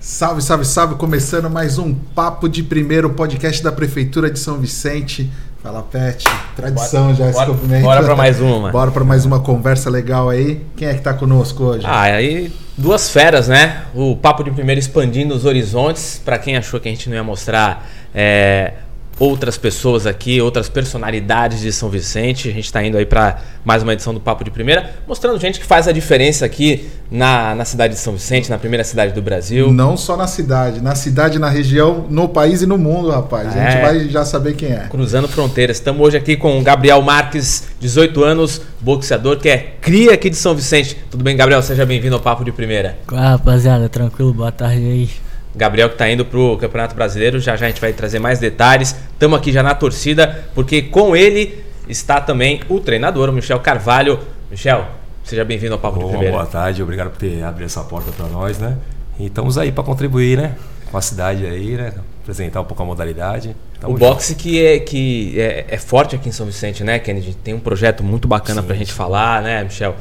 Salve, salve, salve! Começando mais um Papo de Primeiro, podcast da Prefeitura de São Vicente. Fala, Pet. Tradição Bora- já esse bora- cumprimento. bora pra mais uma. Bora pra mais uma conversa legal aí. Quem é que tá conosco hoje? Ah, aí duas feras, né? O Papo de Primeiro expandindo os horizontes. Pra quem achou que a gente não ia mostrar é, outras pessoas aqui, outras personalidades de São Vicente, a gente tá indo aí pra mais uma edição do Papo de Primeira, mostrando gente que faz a diferença aqui na, na cidade de São Vicente, na primeira cidade do Brasil. Não só na cidade, na cidade, na região, no país e no mundo, rapaz. A gente É. vai já saber quem é. Cruzando fronteiras. Estamos hoje aqui com o Gabriel Marques, 18 anos, boxeador, que é cria aqui de São Vicente. Tudo bem, Gabriel? Seja bem-vindo ao Papo de Primeira. Ah, rapaziada, tranquilo, boa tarde aí. Gabriel que está indo pro Campeonato Brasileiro, já já a gente vai trazer mais detalhes. Estamos aqui já na torcida, porque com ele está também o treinador, o Michel Carvalho. Michel, seja bem-vindo ao Papo de Bom, Primeira. boa tarde, obrigado por ter abrido essa porta para nós, né? E estamos aí para contribuir, né? Com a cidade aí, né? Apresentar um pouco a modalidade. Tamo O junto. boxe que, é, que é, é forte aqui em São Vicente, né, Kennedy? Tem um projeto muito bacana pra gente falar, né, Michel?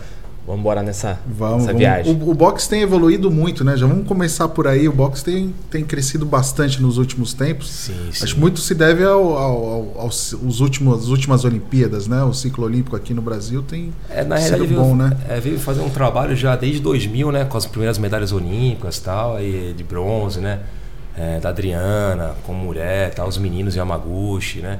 Vamos embora nessa, Vamos, nessa vamos. viagem. O, o boxe tem evoluído muito, né? Já vamos começar por aí. O boxe tem, tem crescido bastante nos últimos tempos. Sim, sim. Acho que muito se deve ao, ao- ao- aos os últimos, às últimas Olimpíadas, né? O ciclo olímpico aqui no Brasil tem É, na sido realidade, bom, veio, né? é, veio fazer um trabalho já desde 2000, né? Com as primeiras medalhas olímpicas e tal, aí de bronze, né? É, da Adriana, com mulher, tal, os meninos Yamaguchi, né?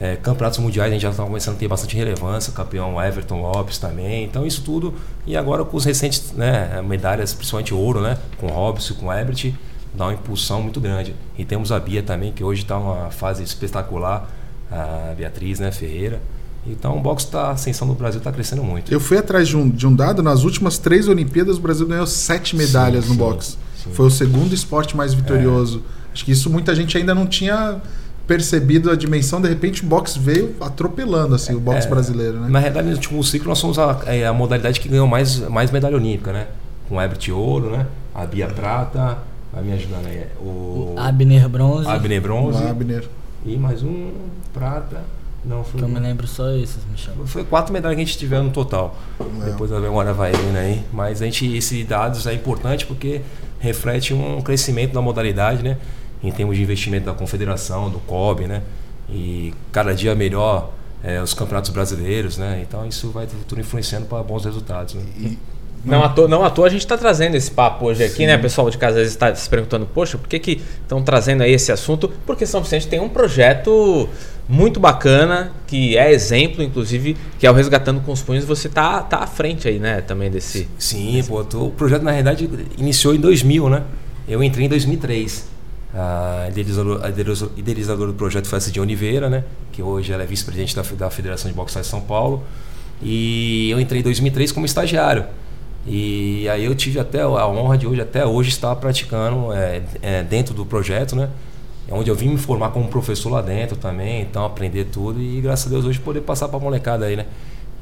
É, campeonatos mundiais a gente já está começando a ter bastante relevância, campeão Everton Lopes também. Então isso tudo, e agora com os recentes né, medalhas, principalmente ouro, né? Com Robson, com Ebert, dá uma impulsão muito grande. E temos a Bia também, que hoje está uma fase espetacular, a Beatriz né, Ferreira. Então o boxe está, a ascensão do Brasil está crescendo muito. Eu fui atrás de um, de um dado, nas últimas três Olimpíadas o Brasil ganhou sete medalhas no sim, boxe. sim. Foi o segundo esporte mais vitorioso. Acho que isso muita gente ainda não tinha percebido a dimensão. De repente o boxe veio atropelando assim, o boxe É, brasileiro, né? Na realidade, no último ciclo, nós somos a, é, a modalidade que ganhou mais, mais medalha olímpica, né? Com o Ebert Ouro, né? A Bia Prata, vai me ajudando aí. O Abner Bronze, Abner Bronze. Abner. E mais um Prata. Não, foi. que eu me lembro só esses, Michel. Foi quatro medalhas que a gente tiver no total. É. Depois a memória vai indo aí. Mas a gente, esse dados é importante porque reflete um crescimento da modalidade, né? Em termos de investimento da confederação, do COB, né? E cada dia melhor é, os campeonatos brasileiros, né? Então isso vai tudo influenciando para bons resultados. Né? E, Não à, toa, não à toa a gente está trazendo esse papo hoje aqui, né? O pessoal de casa às vezes está se perguntando, poxa, por que que estão trazendo aí esse assunto? Porque São Vicente tem um projeto muito bacana, que é exemplo, inclusive, que é o Resgatando com os Punhos. Você tá, tá à frente aí, né? Também desse... Sim, pô, tô- o projeto na realidade iniciou em 2000, né? Eu entrei em 2003. A idealizo- idealizadora do projeto foi a Oliveira, né? Que hoje ela é vice-presidente da, da Federação de Boxe de São Paulo. E eu entrei em 2003 como estagiário. E aí eu tive até a honra de hoje, até hoje, estar praticando é, é, dentro do projeto, né? É onde eu vim me formar como professor lá dentro também, então aprender tudo e graças a Deus hoje poder passar para a molecada aí, né?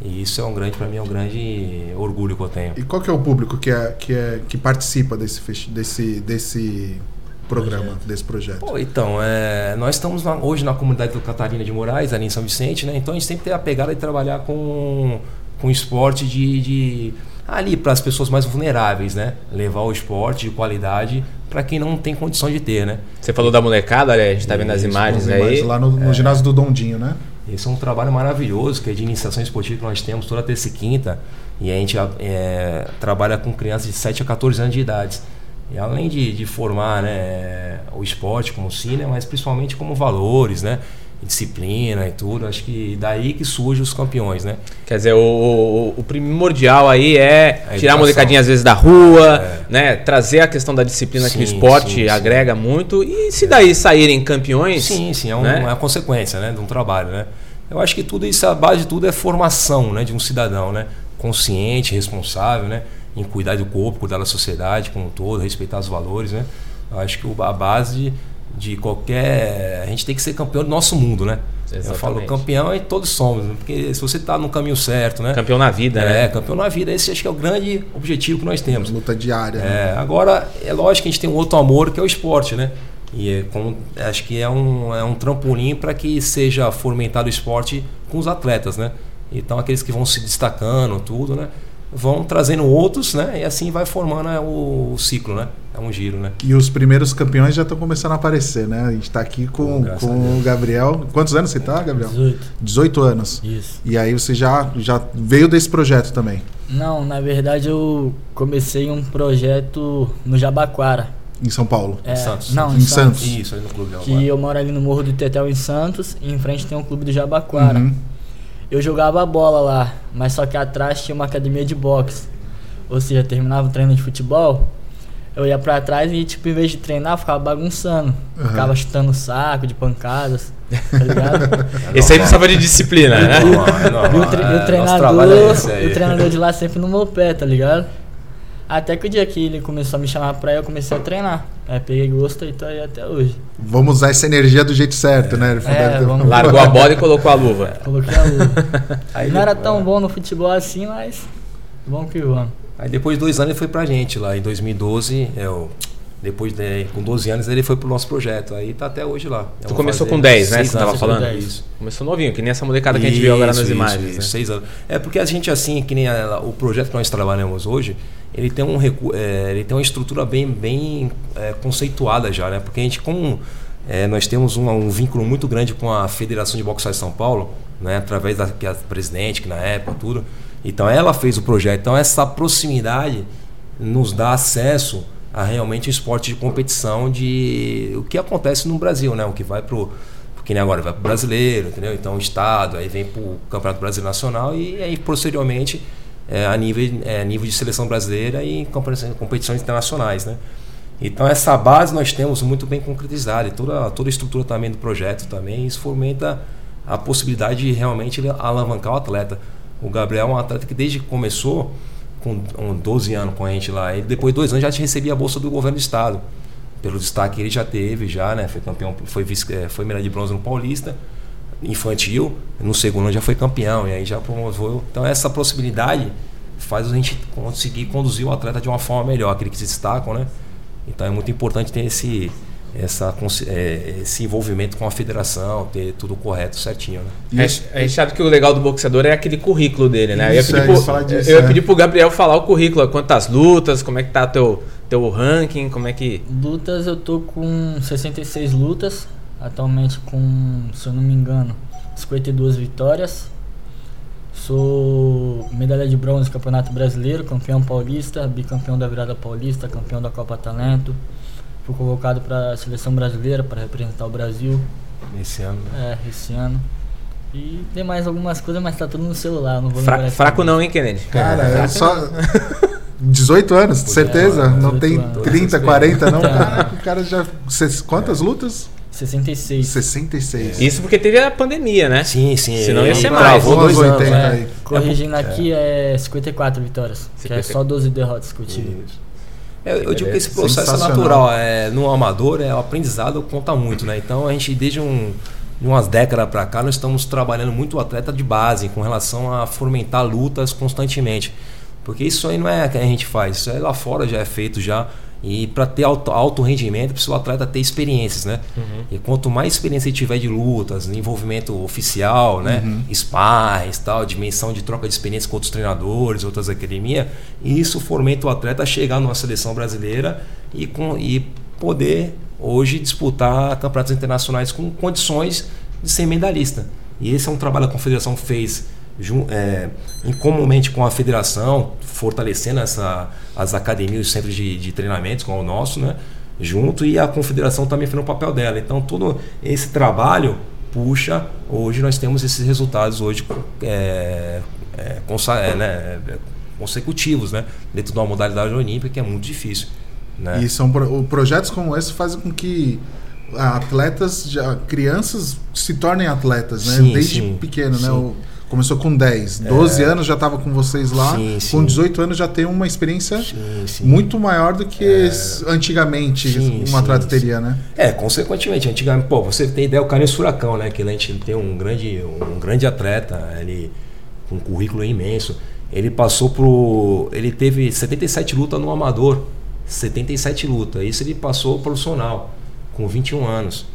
E isso é um grande, para mim, é um grande orgulho que eu tenho. e qual que é o público que, é, que, é, que participa desse, desse, desse programa, desse projeto? Pô, então, é, nós estamos na- hoje na comunidade do Catarina de Moraes, ali em São Vicente, né? Então a gente sempre tem a pegada de trabalhar com, com esporte de, de ali para as pessoas mais vulneráveis, né? Levar o esporte de qualidade para quem não tem condição de ter, né? Você falou da molecada, a gente tá vendo as imagens aí. lá no, no ginásio do Dondinho, né? Esse é um trabalho maravilhoso, que é de iniciação esportiva que nós temos toda terça e quinta. E a gente é, trabalha com crianças de 7 a 14 anos de idade. E além de, de formar né, o esporte como cine, mas principalmente como valores, né? Disciplina e tudo. Acho que daí que surgem os campeões, né? Quer dizer, o, o, o primordial aí é A tirar a molecadinha às vezes da rua, É. né? Trazer a questão da disciplina que o Sim, esporte sim, sim. agrega muito. E se daí saírem campeões. Sim, sim, é, um- né? é uma consequência né, de um trabalho, né? Eu acho que tudo isso, a base de tudo é formação né, de um cidadão, né? Consciente, responsável, né? Em cuidar do corpo, cuidar da sociedade como um todo, respeitar os valores, né? Eu acho que a base de qualquer... A gente tem que ser campeão do nosso mundo, né? Eu falo Exatamente. campeão e todos somos, né? porque se você está no caminho certo, né? Campeão na vida, É, né? campeão na vida, esse acho que é o grande objetivo que nós temos. Luta diária. né? É, agora, é lógico que a gente tem um outro amor que é o esporte, né? E é como- acho que é um, é um trampolim para que seja fomentado o esporte com os atletas, né? Então aqueles que vão se destacando, tudo, né? Vão trazendo outros, né? E assim vai formando é, o, o ciclo, né? É um giro, né? E os primeiros campeões já estão começando a aparecer, né? A gente tá aqui com, a com o Gabriel. Quantos anos você tá, Gabriel? 18. 18 anos. Isso. E aí você já, já veio desse projeto também, Não, na verdade eu comecei um projeto no Jabaquara. em São Paulo. É, Santos. Não, Em em, Santos. Santos. Isso, ali no clube Que eu moro ali no Morro do Tetel em Santos e em frente tem um clube do Jabaquara. Uhum. Eu jogava bola lá, mas só que atrás tinha uma academia de boxe. Ou seja, terminava o treino de futebol, eu ia pra trás e, tipo, em vez de treinar, eu ficava bagunçando. Uhum. Ficava chutando saco de pancadas, tá ligado? Esse aí precisava de disciplina, né? E o, tre- e o treinador, é o treinador de lá sempre no meu pé, tá ligado? Até que o dia que ele começou a me chamar pra ir, eu comecei a treinar. Aí peguei gosto e tô aí até hoje. Vamos usar essa energia do jeito certo, né? É, vamos- Largou a bola e colocou a luva. Coloquei a luva. Aí Não era tão bom no futebol assim, mas vamos que vamos. Aí depois de dois anos ele foi pra gente lá, em 2012, eu, depois de, com 12 anos ele foi pro nosso projeto, aí tá até hoje lá. Tu começou com 10, né? Você tava falando? Com 10. Isso. Começou novinho, que nem essa molecada que a gente viu agora nas Isso, imagens. isso, né? seis anos. É porque a gente assim, que nem a- o projeto que nós trabalhamos hoje, ele tem um recu- é, ele tem uma estrutura bem, bem é, conceituada já, né? Porque a gente como é, nós temos um, um vínculo muito grande com a Federação de Boxe de São Paulo, né? Através da que a presidente que na época tudo. Então ela fez o projeto. Então essa proximidade nos dá acesso a realmente o esporte de competição de o que acontece no Brasil, né? O que vai pro porque nem agora vai pro brasileiro, entendeu? Então estado, aí vem pro Campeonato Brasileiro Nacional e aí posteriormente é, a nível é, nível de seleção brasileira e competições, internacionais, né? Então essa base nós temos muito bem concretizada e toda toda a estrutura também do projeto também isso fomenta a possibilidade de realmente alavancar o atleta. O Gabriel é um atleta que desde que começou com um 12 anos com a gente lá, ele depois de dois anos já recebia a bolsa do governo do estado pelo destaque que ele já teve já, né? Foi campeão, foi vice, eh, foi medalha de bronze no Paulista infantil, no segundo ano já foi campeão e aí já promoveu. Então essa possibilidade faz a gente conseguir conduzir o atleta de uma forma melhor, aquele que se destacam, né? Então é muito importante ter esse essa eh, esse envolvimento com a federação, ter tudo correto, certinho, né? A Isso. gente- a gente sabe que o legal do boxeador é aquele currículo dele, né? Eu ia Isso, pedir, é, pro, isso, disso, eu ia é. pedir pro Gabriel falar o currículo, quantas lutas, como é que tá teu, teu ranking, como é que. Lutas eu tô com 66 lutas, atualmente com, se eu não me engano, 52 vitórias. Sou medalha de bronze no Campeonato Brasileiro, campeão paulista, bicampeão da virada paulista, campeão da Copa Talento. Fui convocado para a seleção brasileira para representar o Brasil Esse ano. né? é, esse ano. E tem mais algumas coisas, mas tá tudo no celular, não vou Fra- fraco cabeça. não, hein, Kennedy? Cara, é só. 18 anos, certeza? não 18 tem anos. 30, 40, não? Tem. Caraca, o cara já. Quantas lutas? 66. 66. Isso porque teve a pandemia, né? Sim, sim. Senão ia ser mais. dois Umas anos, 80 né? aí. Corrigindo aqui é 54 vitórias, que é 54. só 12 derrotas que eu tive. Isso. É, eu digo que esse processo é natural. É, no amador, é, o aprendizado conta muito, né? Então a gente, desde um, de umas décadas para cá, nós estamos trabalhando muito o atleta de base com relação a fomentar lutas constantemente. Porque isso aí não é que a gente faz, isso aí lá fora já é feito já. E para ter alto, alto rendimento, precisa o atleta ter experiências, né? E quanto mais experiência ele tiver de lutas, envolvimento oficial, né? Sparring, tal, dimensão de troca de experiência com outros treinadores, outras academias, isso fomenta o atleta a chegar numa seleção brasileira e, com, e poder hoje disputar campeonatos internacionais com condições de ser medalhista. E esse é um trabalho que a confederação fez é, comumente com a federação, fortalecendo essa, as academias e os centros de, de treinamentos, como o nosso, né? junto, e a confederação também fez o papel dela. Então, todo esse trabalho puxa, hoje nós temos esses resultados hoje é, é, é, né, é, consecutivos, né? dentro de uma modalidade olímpica que é muito difícil. Né? E são pro- projetos como esse fazem com que atletas, já, crianças se tornem atletas, né? Sim, Desde sim, pequeno, né? sim. O- começou com 10, 12 anos já estava com vocês lá, Sim, com sim. 18 anos já tem uma experiência Sim, muito maior do que s- antigamente Sim, um sim, atleta sim. teria, né? É, consequentemente, antigamente, pô, você tem ideia, o Carlos Furacão, né? Que a gente tem um grande, um grande atleta, ele com um currículo imenso. Ele passou pro. Ele teve 77 lutas no amador. 77 lutas. Isso ele passou profissional, com 21 anos.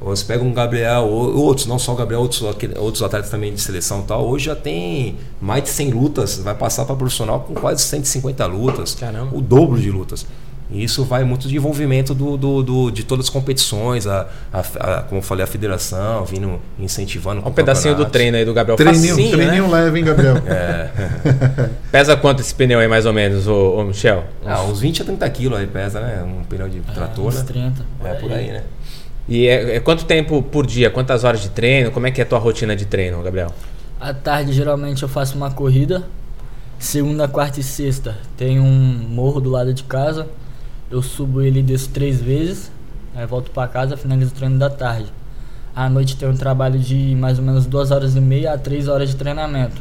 Ou você pega um Gabriel, ou outros, não só o Gabriel, outros, outros atletas também de seleção e tal, hoje já tem mais de 100 lutas, vai passar para profissional com quase 150 lutas, Caramba. o dobro de lutas. E isso vai muito de envolvimento do, do, do de todas as competições, a, a, a, como eu falei, a federação vindo incentivando. Um pedacinho do treino aí do Gabriel. Treininho, Facinho, treininho né? leve, hein, Gabriel? É. Pesa quanto esse pneu aí, mais ou menos, ô, ô Michel? Ah, uns 20 a 30 quilos aí pesa, né? Um pneu de trator, uns né? 30. É por aí, né? E é, é quanto tempo por dia? Quantas horas de treino? Como é que é a tua rotina de treino, Gabriel? À tarde, geralmente, eu faço uma corrida. Segunda, quarta e sexta tem um morro do lado de casa. Eu subo ele desço três vezes. Aí volto pra casa, finalizo o treino da tarde. À noite tem um trabalho de mais ou menos duas horas e meia a três horas de treinamento.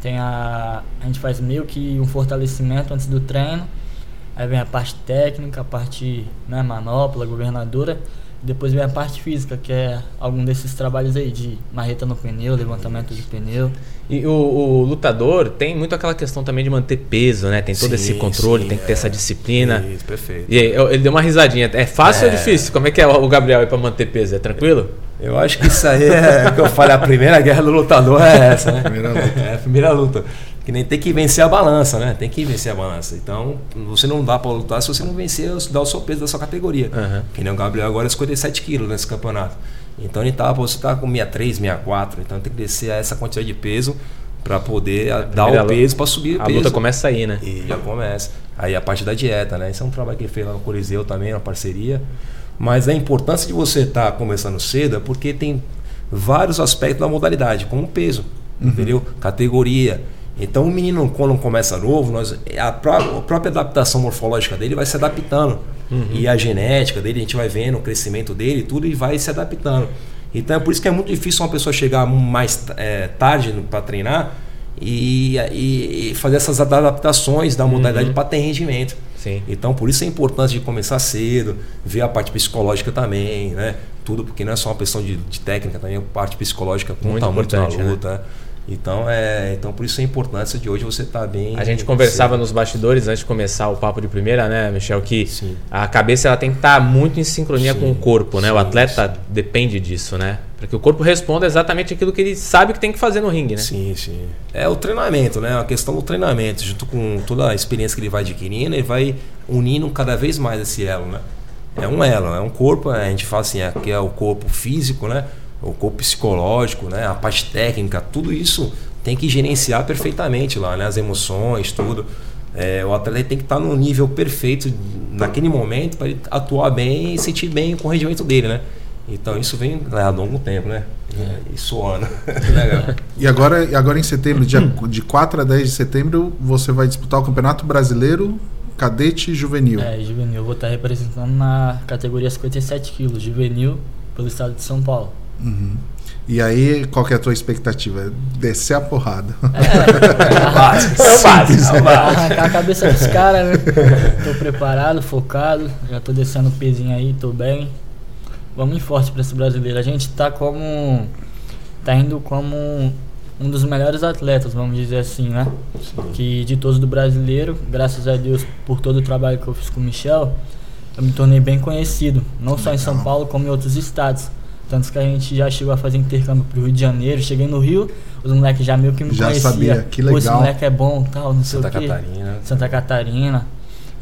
Tem a, a gente faz meio que um fortalecimento antes do treino. Aí vem a parte técnica, a parte né, manopla, governadora. Depois vem a parte física, que é algum desses trabalhos aí de marreta no pneu, levantamento de pneu. E o, o lutador tem muito aquela questão também de manter peso, né? Tem todo Sim, esse controle, sim, tem que ter é. essa disciplina. Isso, perfeito. E aí, eu- ele deu uma risadinha. É fácil ou É. difícil? Como é que é o o Gabriel aí pra manter peso? É tranquilo? Eu acho que isso aí é o que eu falei, a primeira guerra do lutador é essa, né? Primeira luta. É a primeira luta. Que nem tem que vencer a balança, né? Tem que vencer a balança. Então, você não dá pra lutar se você não vencer, dar o seu peso da sua categoria. Aham. Que nem o Gabriel agora é 57 quilos nesse campeonato. Então ele tá, você tá com 63, 64. Então tem que descer a essa quantidade de peso para poder a- dar o peso para subir o A peso. luta começa aí, né? E já começa. Aí a parte da dieta, né? Isso é um trabalho que ele fez lá no Coliseu também, uma parceria. Mas a importância de você estar começando cedo é porque tem vários aspectos da modalidade, como peso, entendeu? Categoria. Então o menino, quando começa novo, nós, a, pró- a própria adaptação morfológica dele vai se adaptando. E a genética dele, a gente vai vendo o crescimento dele, tudo, e vai se adaptando. Então é por isso que é muito difícil uma pessoa chegar mais é, tarde para treinar e, e- e fazer essas adaptações da modalidade para ter rendimento. Sim. Então, por isso a importância de começar cedo, ver a parte psicológica também, né? Tudo, porque não é só uma questão de, de técnica, também a parte psicológica Muito conta muito na importante, né? luta. né? Então, é, então, por isso a importância de hoje você estar bem. A gente conversava nos bastidores antes de começar o papo de primeira, né, Michel, que Sim. a cabeça ela tem que estar muito em sincronia Sim, com o corpo, né? O sim, atleta depende disso, né? Para que o corpo responda exatamente aquilo que ele sabe que tem que fazer no ringue, né? Sim, sim. É o treinamento, né? A questão do treinamento, junto com toda a experiência que ele vai adquirindo, ele vai unindo cada vez mais esse elo, né? É um elo, é um corpo, a gente fala assim, é, que é o corpo físico, né? O corpo psicológico, né? A parte técnica, tudo isso tem que gerenciar perfeitamente lá, né? As emoções, tudo. É, o atleta tem que estar no nível perfeito naquele momento para ele atuar bem e sentir bem com o rendimento dele, né? Então isso vem a longo tempo, né? E suando. Legal. E agora, e agora em setembro, dia, de 4 a 10 de setembro, você vai disputar o Campeonato Brasileiro Cadete e Juvenil. É, juvenil. Eu vou estar representando na categoria 57 quilos, juvenil, pelo estado de São Paulo. Uhum. E aí, qual que é a tua expectativa? Descer a porrada. É o básico. É o básico. Arrancar a cabeça dos caras, né? Tô preparado, focado, já tô descendo o pezinho aí, tô bem. Vamos em forte pra esse brasileiro. A gente tá como. tá indo como um dos melhores atletas, vamos dizer assim, né? Que de todos do brasileiro, graças a Deus por todo o trabalho que eu fiz com o Michel, eu me tornei bem conhecido, não só em São. Paulo, como em outros estados. Tanto que a gente já chegou a fazer intercâmbio pro Rio de Janeiro, cheguei no Rio, os moleques já meio que me Já conheciam. sabia, que Pô, esse legal. moleque é bom, tal, não sei Santa o quê. Catarina. Santa Catarina.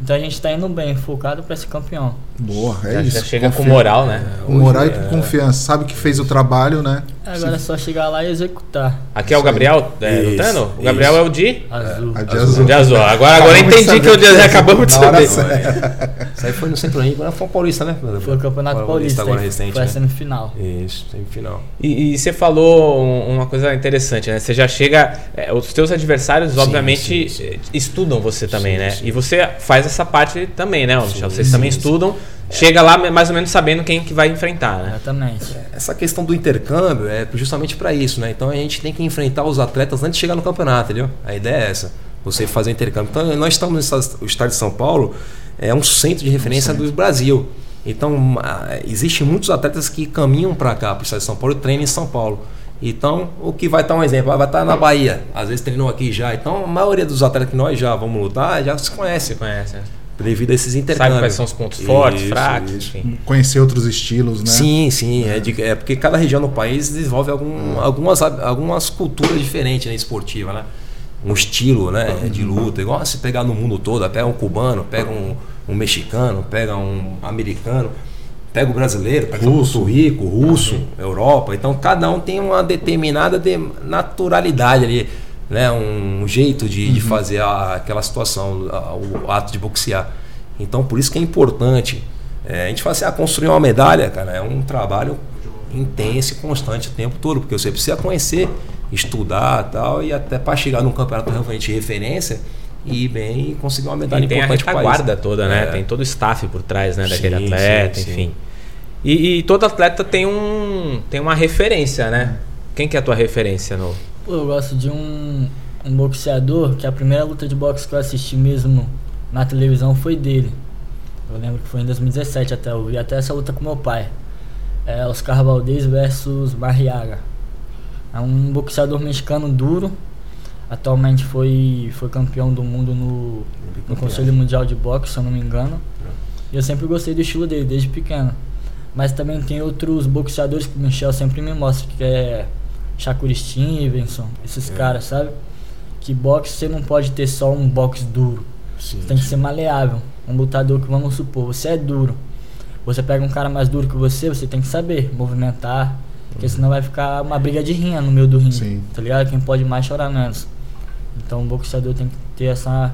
Então a gente tá indo bem, focado pra ser campeão. Boa, é Já, isso. já chega com Confia- moral, né? Com moral e Hoje com é- confiança. Sabe que fez o trabalho, né? Agora é só chegar lá e executar. Aqui é o. Gabriel é, lutando? O Gabriel isso. é o de? Azul. A de Azul. azul. De azul. Agora, agora eu Acabamos de entendi que o de acabamos de saber. Isso aí foi no Centro Olímpico, agora foi o Paulista, né? Foi o Campeonato Paulista, agora recente. foi a né? semifinal. Isso, semifinal. E, e você falou um- uma coisa interessante, né? Você já chega. é, os teus adversários, Sim, obviamente, sim, sim. estudam você também, Sim, né? sim. E você faz essa parte também, né, Michel? Vocês sim, também sim. estudam, chega lá mais ou menos sabendo quem que vai enfrentar, né? Exatamente. Essa questão do intercâmbio é justamente para isso, né? Então a gente tem que enfrentar os atletas antes de chegar no campeonato, entendeu? A ideia é essa. Você fazer o intercâmbio. Então nós estamos no estado, de São Paulo, é um centro de referência do Brasil. Então existem muitos atletas que caminham para cá, para o estado de São Paulo, e treinam em São Paulo. Então, o que vai estar um exemplo, ah, vai estar na Bahia, às vezes treinou aqui já. Então, a maioria dos atletas que nós já vamos lutar já se conhece. Você conhece, devido a esses intercâmbios. Sabe quais são os pontos fortes, Isso, fracos, isso. enfim. Conhecer outros estilos, né? Sim, sim. É, de- é porque cada região do país desenvolve algum- algumas, algumas culturas diferentes né, esportiva, né? Um estilo né, de luta. Igual se pegar no mundo todo, pega um cubano, pega um, um mexicano, pega um americano, pega o brasileiro, pega o Russo. Porto Rico, russo, Europa. Então cada um tem uma determinada de- naturalidade ali, né? Um jeito de, de fazer a- aquela situação, a- o ato de boxear. Então por isso que é importante. É, a gente fala assim, ah, construir uma medalha, cara, é um trabalho intenso e constante o tempo todo, porque você precisa conhecer, estudar tal, e até para chegar num campeonato realmente de referência e bem conseguir uma medalha E tem a importante para país. retaguarda toda, né? É. Tem todo o staff por trás, né? Daquele Sim, atleta, sim, sim. enfim. E, e todo atleta tem um tem uma referência, né? Quem que é a tua referência no Pô, eu gosto de um, um boxeador que a primeira luta de boxe que eu assisti mesmo na televisão foi dele. Eu lembro que foi em 2017 até, eu vi até essa luta com meu pai. É Oscar Valdez versus Barriaga. É um boxeador mexicano duro. Atualmente foi, foi campeão do mundo no, no Conselho Mundial de Boxe, se eu não me engano. E eu sempre gostei do estilo dele, desde pequeno. Mas também tem outros boxeadores que o Michel sempre me mostra, que é Shakur Stevenson, esses caras, sabe? Que boxe você não pode ter só um boxe duro. Sim, Você tem que ser maleável. Um lutador que, vamos supor, você é duro. Você pega um cara mais duro que você, você tem que saber movimentar. Porque senão vai ficar uma briga de rinha no meio do ringue. Sim. Tá ligado? Quem pode mais chorar menos. Então o boxeador tem que ter essa.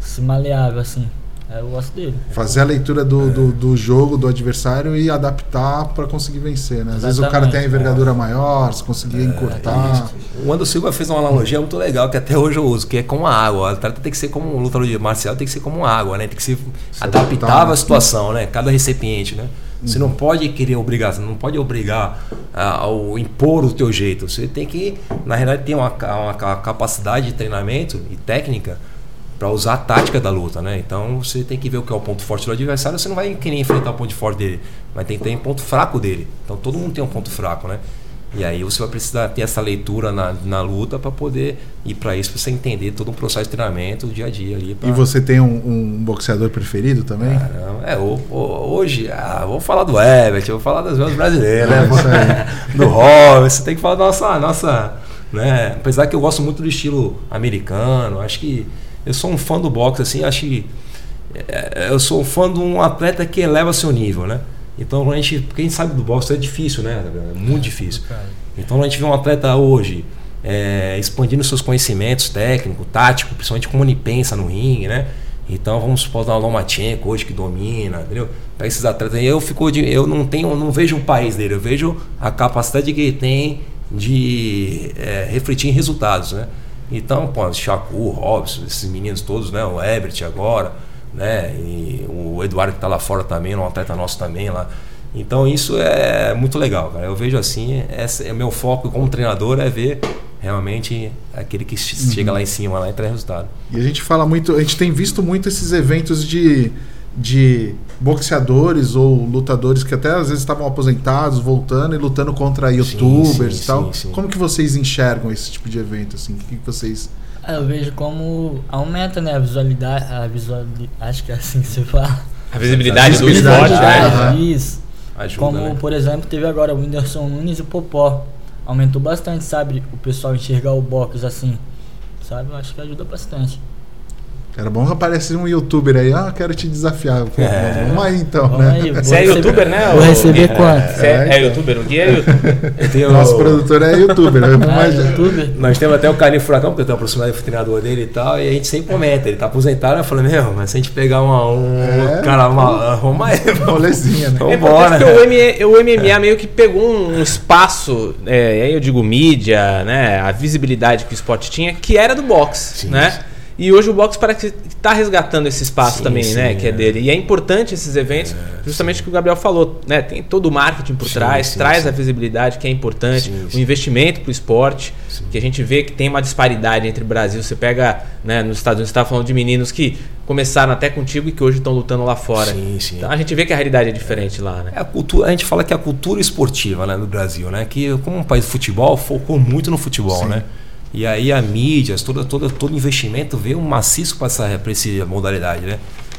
se maleável, assim. É, Eu gosto dele. Fazer a leitura do, É. do, do jogo, do adversário e adaptar para conseguir vencer, né? Às vezes o cara Exatamente. tem a envergadura maior, se conseguir É, encurtar. O Anderson Silva fez uma analogia muito legal que até hoje eu uso, que é com a água. O atleta tem que ser como um lutador de marcial, tem que ser como água, né? Tem que ser adaptável adaptar. à situação, né? Cada recipiente, né? Você não pode querer obrigar, você não pode obrigar a- ao impor o teu jeito. Você tem que, na realidade, ter uma, uma ca- capacidade de treinamento e técnica para usar a tática da luta, né? Então você tem que ver o que é o ponto forte do adversário. Você não vai querer enfrentar o ponto forte dele, mas tem que ter um ponto fraco dele. Então todo mundo tem um ponto fraco, né? E aí você vai precisar ter essa leitura na, na luta para poder ir para isso, para você entender todo um processo de treinamento, o dia a dia ali. pra- E você tem um, um boxeador preferido também? Caramba, é, o- o- hoje, ah, vou falar do Everett, vou falar das meus brasileiros, né? É, do Robert, você tem que falar da nossa, nossa, né? Apesar que eu gosto muito do estilo americano, acho que eu sou um fã do boxe, assim, acho que é, eu sou um fã de um atleta que eleva seu nível, né? Então, a gente, quem sabe do boxe é difícil, né? É muito difícil. Então, a gente vê um atleta hoje é, expandindo seus conhecimentos técnico, tático, principalmente como ele pensa no ringue, né? Então, vamos supor o Lomachenko hoje que domina, entendeu? Pega esses atletas aí, eu fico de, eu não tenho, não vejo o país dele, eu vejo a capacidade que ele tem de é, refletir em resultados, né? Então, pô, Shakur, Robson, esses meninos todos, né? O Ebert agora, né? E o Eduardo que tá lá fora também, um atleta nosso também lá. Então isso é muito legal, cara. Eu vejo assim, esse é meu foco como treinador é ver realmente aquele que chega lá em cima lá e traz resultado. E a gente fala muito, a gente tem visto muito esses eventos de, de boxeadores ou lutadores que até às vezes estavam aposentados, voltando e lutando contra youtubers sim, e tal. sim, sim. Como que vocês enxergam esse tipo de evento? Assim? O que, que vocês. Ah, Eu vejo como aumenta né, a visualidade. A visual, acho que é assim que se fala. a visibilidade do Visibilidade, esporte, né? Isso. Ajuda, Como, né? por exemplo, teve agora o Whindersson Nunes e o Popó. Aumentou bastante, sabe? O pessoal enxergar o box assim. Sabe? Eu acho que ajuda bastante. Era bom que aparecesse um youtuber aí, ah, quero te desafiar. Pô, É. Vamos aí então, Vamos né? aí, vou Você é receber- youtuber, né? Vou receber quanto? Você é, é youtuber, o Gui é youtuber. Tenho- Nosso produtor é youtuber, né? Ah, Mas- youtuber? Nós temos até o Carinho Furacão, porque eu tenho aproximado do treinador dele e tal, e a gente sempre comenta. Ele tá aposentado, eu falo, meu, mas se a gente pegar uma, um. É. cara, uma. Vamos aí, Rolezinha, né? Vamos É o, o MMA meio que pegou um espaço, é, aí eu digo mídia, né, a visibilidade que o esporte tinha, que era do boxe, Sim, né? E hoje o boxe parece que está resgatando esse espaço Sim, também, sim, né, que é é. dele. E é importante esses eventos, justamente o que o Gabriel falou, né? Tem todo o marketing por Sim, trás, traz a visibilidade que é importante, o investimento para o esporte, que a gente vê que tem uma disparidade entre o Brasil. Você pega, né, nos Estados Unidos, você estava falando de meninos que começaram até contigo e que hoje estão lutando lá fora. Sim, sim. Então a gente vê que a realidade é diferente lá, né? É a, cultura, a gente fala que é a cultura esportiva né, no Brasil, né? Que como um país de futebol, focou muito no futebol, Sim. né? E aí a mídia, toda, toda, todo investimento veio um maciço para essa, pra essa modalidade, né?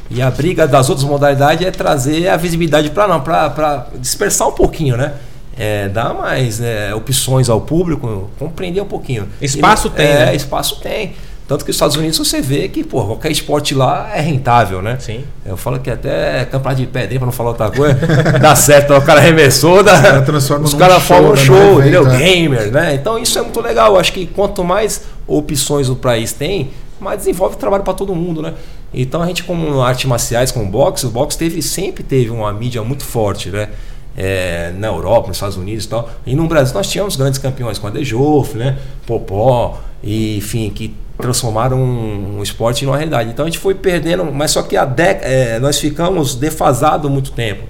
E a briga das outras modalidades é trazer a visibilidade para não, para dispersar um pouquinho, né? É, dar mais é, opções ao público, compreender um pouquinho. Espaço e, tem. É, né? espaço tem. Tanto que os Estados Unidos você vê que pô, qualquer esporte lá é rentável, né? Sim. Eu falo que até campeonato de pedrinha, pra não falar outra coisa, dá certo, o cara arremessou, dá, cara transforma os caras show, formam um né, show, entendeu? evento, é. Gamer, né? Então isso é muito legal. Eu acho que quanto mais opções o país tem, mais desenvolve trabalho para todo mundo, né? Então a gente, como artes marciais, como boxe, o boxe teve, sempre teve uma mídia muito forte, né? É, na Europa, nos Estados Unidos e tal. E no Brasil nós tínhamos grandes campeões, com a Dejoff, né? Popó, e, enfim, que transformaram um, um esporte numa realidade. Então a gente foi perdendo, mas só que a dec, é, nós ficamos defasados muito tempo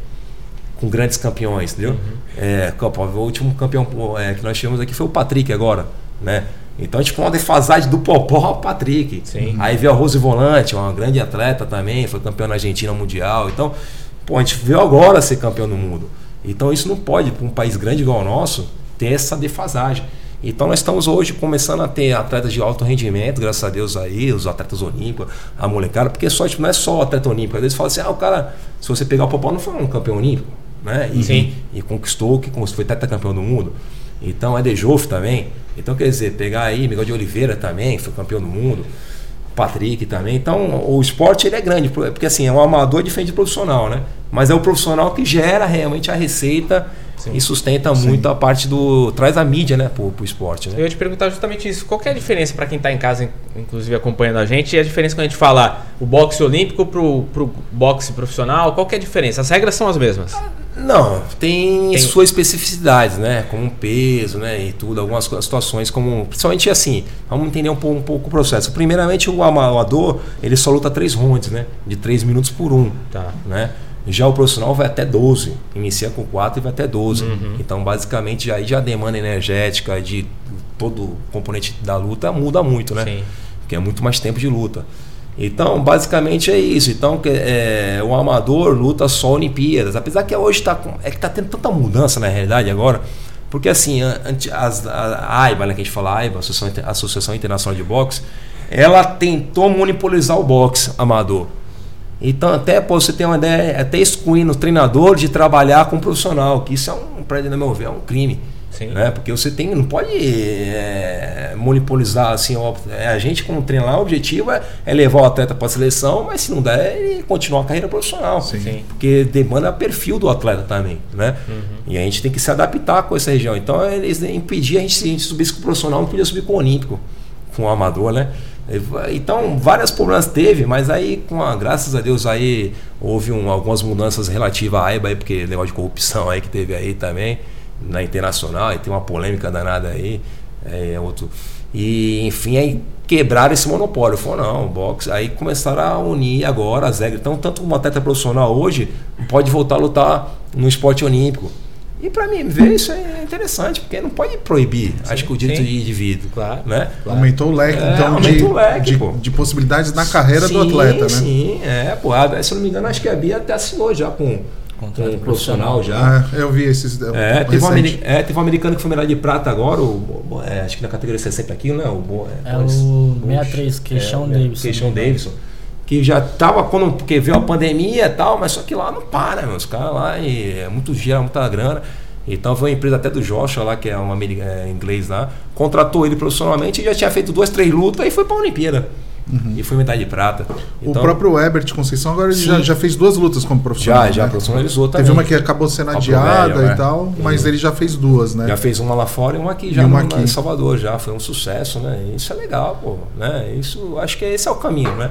com grandes campeões, entendeu? É, Copa, o último campeão é, que nós tivemos aqui foi o Patrick agora, né? Então a gente foi uma defasagem do Popó ao Patrick. Sim. Aí veio a Rose Volante, uma grande atleta também, foi campeã na Argentina Mundial. Então, pô, a gente veio agora ser campeão do mundo. Então isso não pode, para um país grande igual o nosso, ter essa defasagem. Então nós estamos hoje começando a ter atletas de alto rendimento, graças a Deus aí, os atletas olímpicos, a molecada, porque só, tipo, não é só atleta olímpico. Às vezes fala assim, ah, o cara, se você pegar o Popó, não foi um campeão olímpico, né? E, Sim. e conquistou, que foi tetracampeão do mundo. Então é de Joff também. Então quer dizer, pegar aí Miguel de Oliveira também, foi campeão do mundo. Patrick também. Então, o esporte ele é grande, porque assim, é um amador diferente do profissional, né? Mas é o profissional que gera realmente a receita e sustenta muito a parte do. traz a mídia, né, pro, pro esporte, né? Eu ia te perguntar justamente isso. Qual que é a diferença para quem está em casa, in- inclusive acompanhando a gente, e a diferença quando a gente fala o boxe olímpico pro, pro boxe profissional? Qual que é a diferença? As regras são as mesmas. Não, tem, Tem- suas especificidades, né? Como peso, né? E tudo, algumas situações como. Principalmente assim, vamos entender um pouco, um pouco o processo. Primeiramente, o amador, ele só luta três rounds, né? De três minutos por um. Tá. Né? Já o profissional vai até 12. Inicia com 4 e vai até 12. Então, basicamente, aí já a demanda energética de todo o componente da luta muda muito, né? Sim. Porque é muito mais tempo de luta. Então, basicamente é isso. Então, é, o amador luta só Olimpíadas. Apesar que hoje está é que tá tendo tanta mudança na realidade agora. Porque assim, as- a, AIBA, né, que a gente fala AIBA, Associação, Associação Internacional de Boxe, ela tentou monopolizar o boxe amador. Então, até para você ter uma ideia, até excluindo o treinador de trabalhar com um profissional, que isso é um, no meu ver, é um crime. Sim. Né? Porque você tem, não pode é, monopolizar assim, ó, é, a gente como treinar, o objetivo é, é levar o atleta para a seleção, mas se não der, ele continuar a carreira profissional. Sim. Porque demanda perfil do atleta também, né? E a gente tem que se adaptar com essa região. Então eles impediam a gente, se a gente subisse com o profissional, não podia subir com o olímpico, com o amador, né? Então, vários problemas teve, mas aí, com a, graças a Deus, aí houve um, algumas mudanças relativas à AIBA, aí, porque negócio de corrupção aí que teve aí também, na internacional, e tem uma polêmica danada aí, é, outro. E, enfim, aí quebraram esse monopólio. Falou, não, boxe. Aí começaram a unir agora as regras. Então, tanto um atleta profissional hoje pode voltar a lutar no esporte olímpico. E para mim, ver isso é interessante, porque não pode proibir, acho que o direito sim. de indivíduo. Claro. Né? Aumentou o leque, É, então, de, o leque, de, de possibilidades na carreira do Sim, atleta, né? Sim, é, pô. a- Se eu não me engano, acho que a Bia até assinou já com Contrato um profissional já. Ah, eu vi esses. É, teve um, é, teve um americano que foi medalha de prata agora, o, o- é, acho que na categoria 60 quilos, né? O, É Boris- o Boris- 63, Queixão é, Davidson. Queixão Davidson. Que já tava quando. Porque veio a pandemia e tal, mas só que lá não para, meu. Os caras lá e é muito gera, muita grana. Então foi uma empresa até do Joshua lá, que é um é, inglês lá, contratou ele profissionalmente e já tinha feito duas, três lutas e foi pra Olimpíada. E foi medalha de prata. O Então, próprio Herbert Conceição agora já, já fez duas lutas como profissional. Já, já né? profissionalizou também. Teve uma que acabou sendo adiada velho, e é. tal, mas ele já fez duas, né? Já fez uma lá fora e uma aqui E já uma aqui. em Salvador já. Foi um sucesso, né? Isso é legal, pô. Né? Isso, acho que esse é o caminho, né?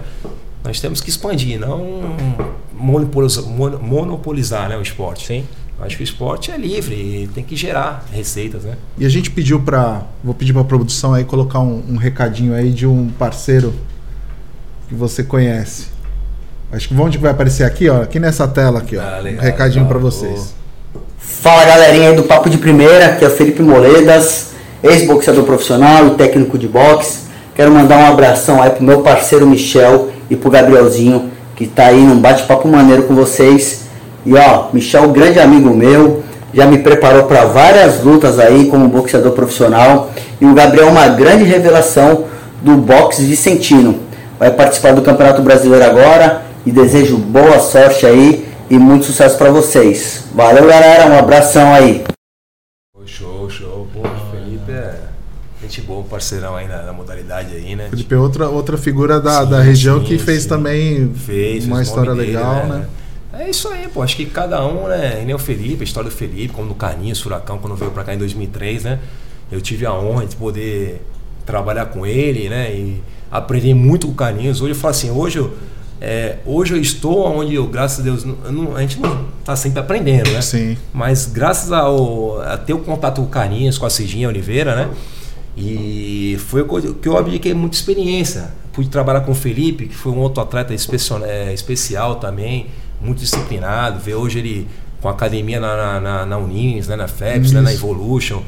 Nós temos que expandir, não monopolizar, mono- monopolizar né, o esporte. Sim. Acho que o esporte é livre e tem que gerar receitas, né? E a gente pediu pra. Vou pedir pra produção aí colocar um, um recadinho aí de um parceiro que você conhece. Acho que onde que vai aparecer aqui, ó? Aqui nessa tela aqui, ó. Ah, legal, um recadinho legal. pra vocês. Fala galerinha aí do Papo de Primeira, aqui é o Felipe Moledas, ex-boxeador profissional e técnico de boxe. Quero mandar um abração aí pro meu parceiro Michel e pro Gabrielzinho, que tá aí num bate-papo maneiro com vocês. E ó, Michel, grande amigo meu, já me preparou para várias lutas aí como boxeador profissional. E o Gabriel é uma grande revelação do boxe vicentino. Vai participar do Campeonato Brasileiro agora e desejo boa sorte aí e muito sucesso para vocês. Valeu, galera. Um abração aí. Show, show. Pô, o Felipe é gente boa, parceirão aí na, na modalidade aí, né? Felipe é outra, outra figura da, Sim, da região sim, que fez sim. também Fez, uma fez história dele, legal, né? É isso aí, pô. Acho que cada um, né? E nem o Felipe, a história do Felipe, como no Carlinhos, Furacão, quando veio pra cá em 2003, né? Eu tive a honra de poder trabalhar com ele, né? E aprender muito com o Carlinhos. Hoje eu falo assim, hoje eu, é, hoje eu estou onde eu, graças a Deus, não- a gente não tá sempre aprendendo, né? Sim. Mas graças ao, a ter o contato com o Carlinhos, com a Cidinha Oliveira, né? E foi o que eu- que eu abdiquei muita experiência. Pude trabalhar com o Felipe, que foi um outro atleta especial, é, especial também, muito disciplinado. Ver hoje ele com a academia na, na, na, na Unins, né? na FEPS, né? na. Evolution.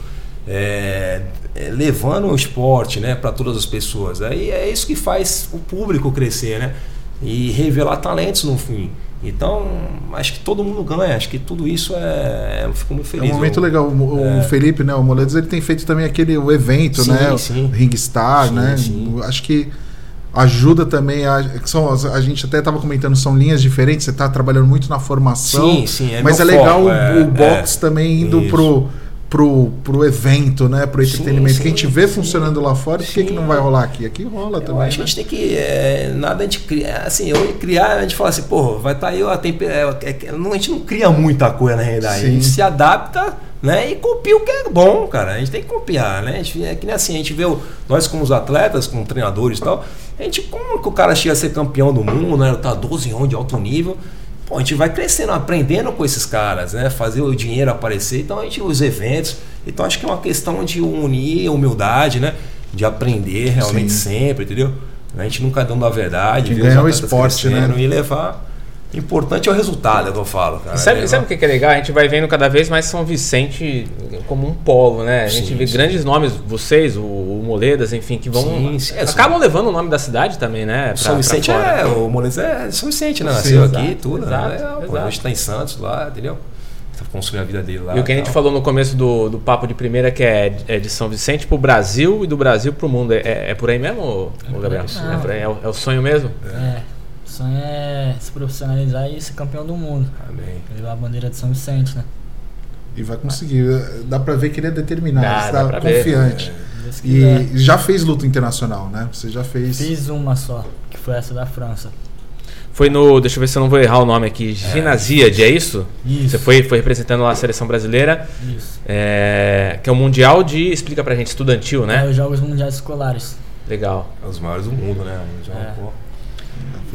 É, é, levando o esporte né, para todas as pessoas. Aí é isso que faz o público crescer, né? E revelar talentos no fim. Então, acho que todo mundo ganha. Acho que tudo isso é. Eu fico muito É feliz. um momento Eu- legal. O, o é. Felipe, né, o Moledos, ele tem feito também aquele o evento, Sim, né? sim. O Ringstar, Sim, né? sim. Acho que ajuda também a, são a gente até estava comentando são linhas diferentes você está trabalhando muito na formação Sim, sim, é mas é legal foco, o, é, o box é. também indo Isso. pro pro, pro evento, né? Pro Sim, entretenimento. que a gente sim, vê sim. funcionando lá fora, por que, que Sim. não vai rolar aqui? Aqui rola Eu também. acho que né? a gente tem que. é, nada a gente cria. Assim, eu ia criar, a gente fala assim, pô, vai estar aí a temper... é, é, não, A gente não cria muita coisa na realidade. Sim. A gente se adapta né, e copia o que é bom, cara. A gente tem que copiar, né? A gente, é que nem assim, a gente vê o- nós como os atletas, como treinadores e tal, a gente, como que o cara chega a ser campeão do mundo, né? Tá 12 anos de alto nível. Pô, a gente vai crescendo, aprendendo com esses caras, né? Fazer o dinheiro aparecer. Então a gente, os eventos. Então acho que é uma questão de unir humildade, né? De aprender realmente Sim. sempre, entendeu? A gente nunca dando a verdade, Quem ver os ganha é o esporte, né? E levar. O importante é o resultado, é o que eu falo. Cara. Sabe, Levar- sabe o que é legal? A gente vai vendo cada vez mais São Vicente como um polo, né? A gente Sim, vê sim. grandes nomes, vocês, o, o Moledas, enfim, que vão. Sim, sim, é, acabam levando o nome da cidade também, né? pra- São Vicente é, o Moledes é São Vicente, né? Nasceu aqui, tudo. exato, né? Legal, pô. Hoje tá em Santos lá, entendeu? Tá construindo a vida dele lá. E o que a gente falou no começo do, do papo de primeira, que é, é de São Vicente pro Brasil e do Brasil pro mundo. É, é- é por aí mesmo, ô Gabriel? isso. É, por aí, é o, é o sonho mesmo? É. O sonho é se profissionalizar e ser campeão do mundo. Amém. Levar a bandeira de São Vicente, né? E vai conseguir. Dá pra ver que ele é determinado, Dá, ver. confiante. Deus quiser. E já fez luta internacional, né? Você já fez. Fiz uma só, que foi essa da França. Foi no. Deixa eu ver se eu não vou errar o nome aqui. Ginasiade, é isso? Isso. Você foi, foi representando lá a seleção brasileira, Isso. é, que é o Mundial de. Explica pra gente, estudantil, É né? os Jogos Mundiais Escolares. Legal. É os maiores do mundo, né? Já, É.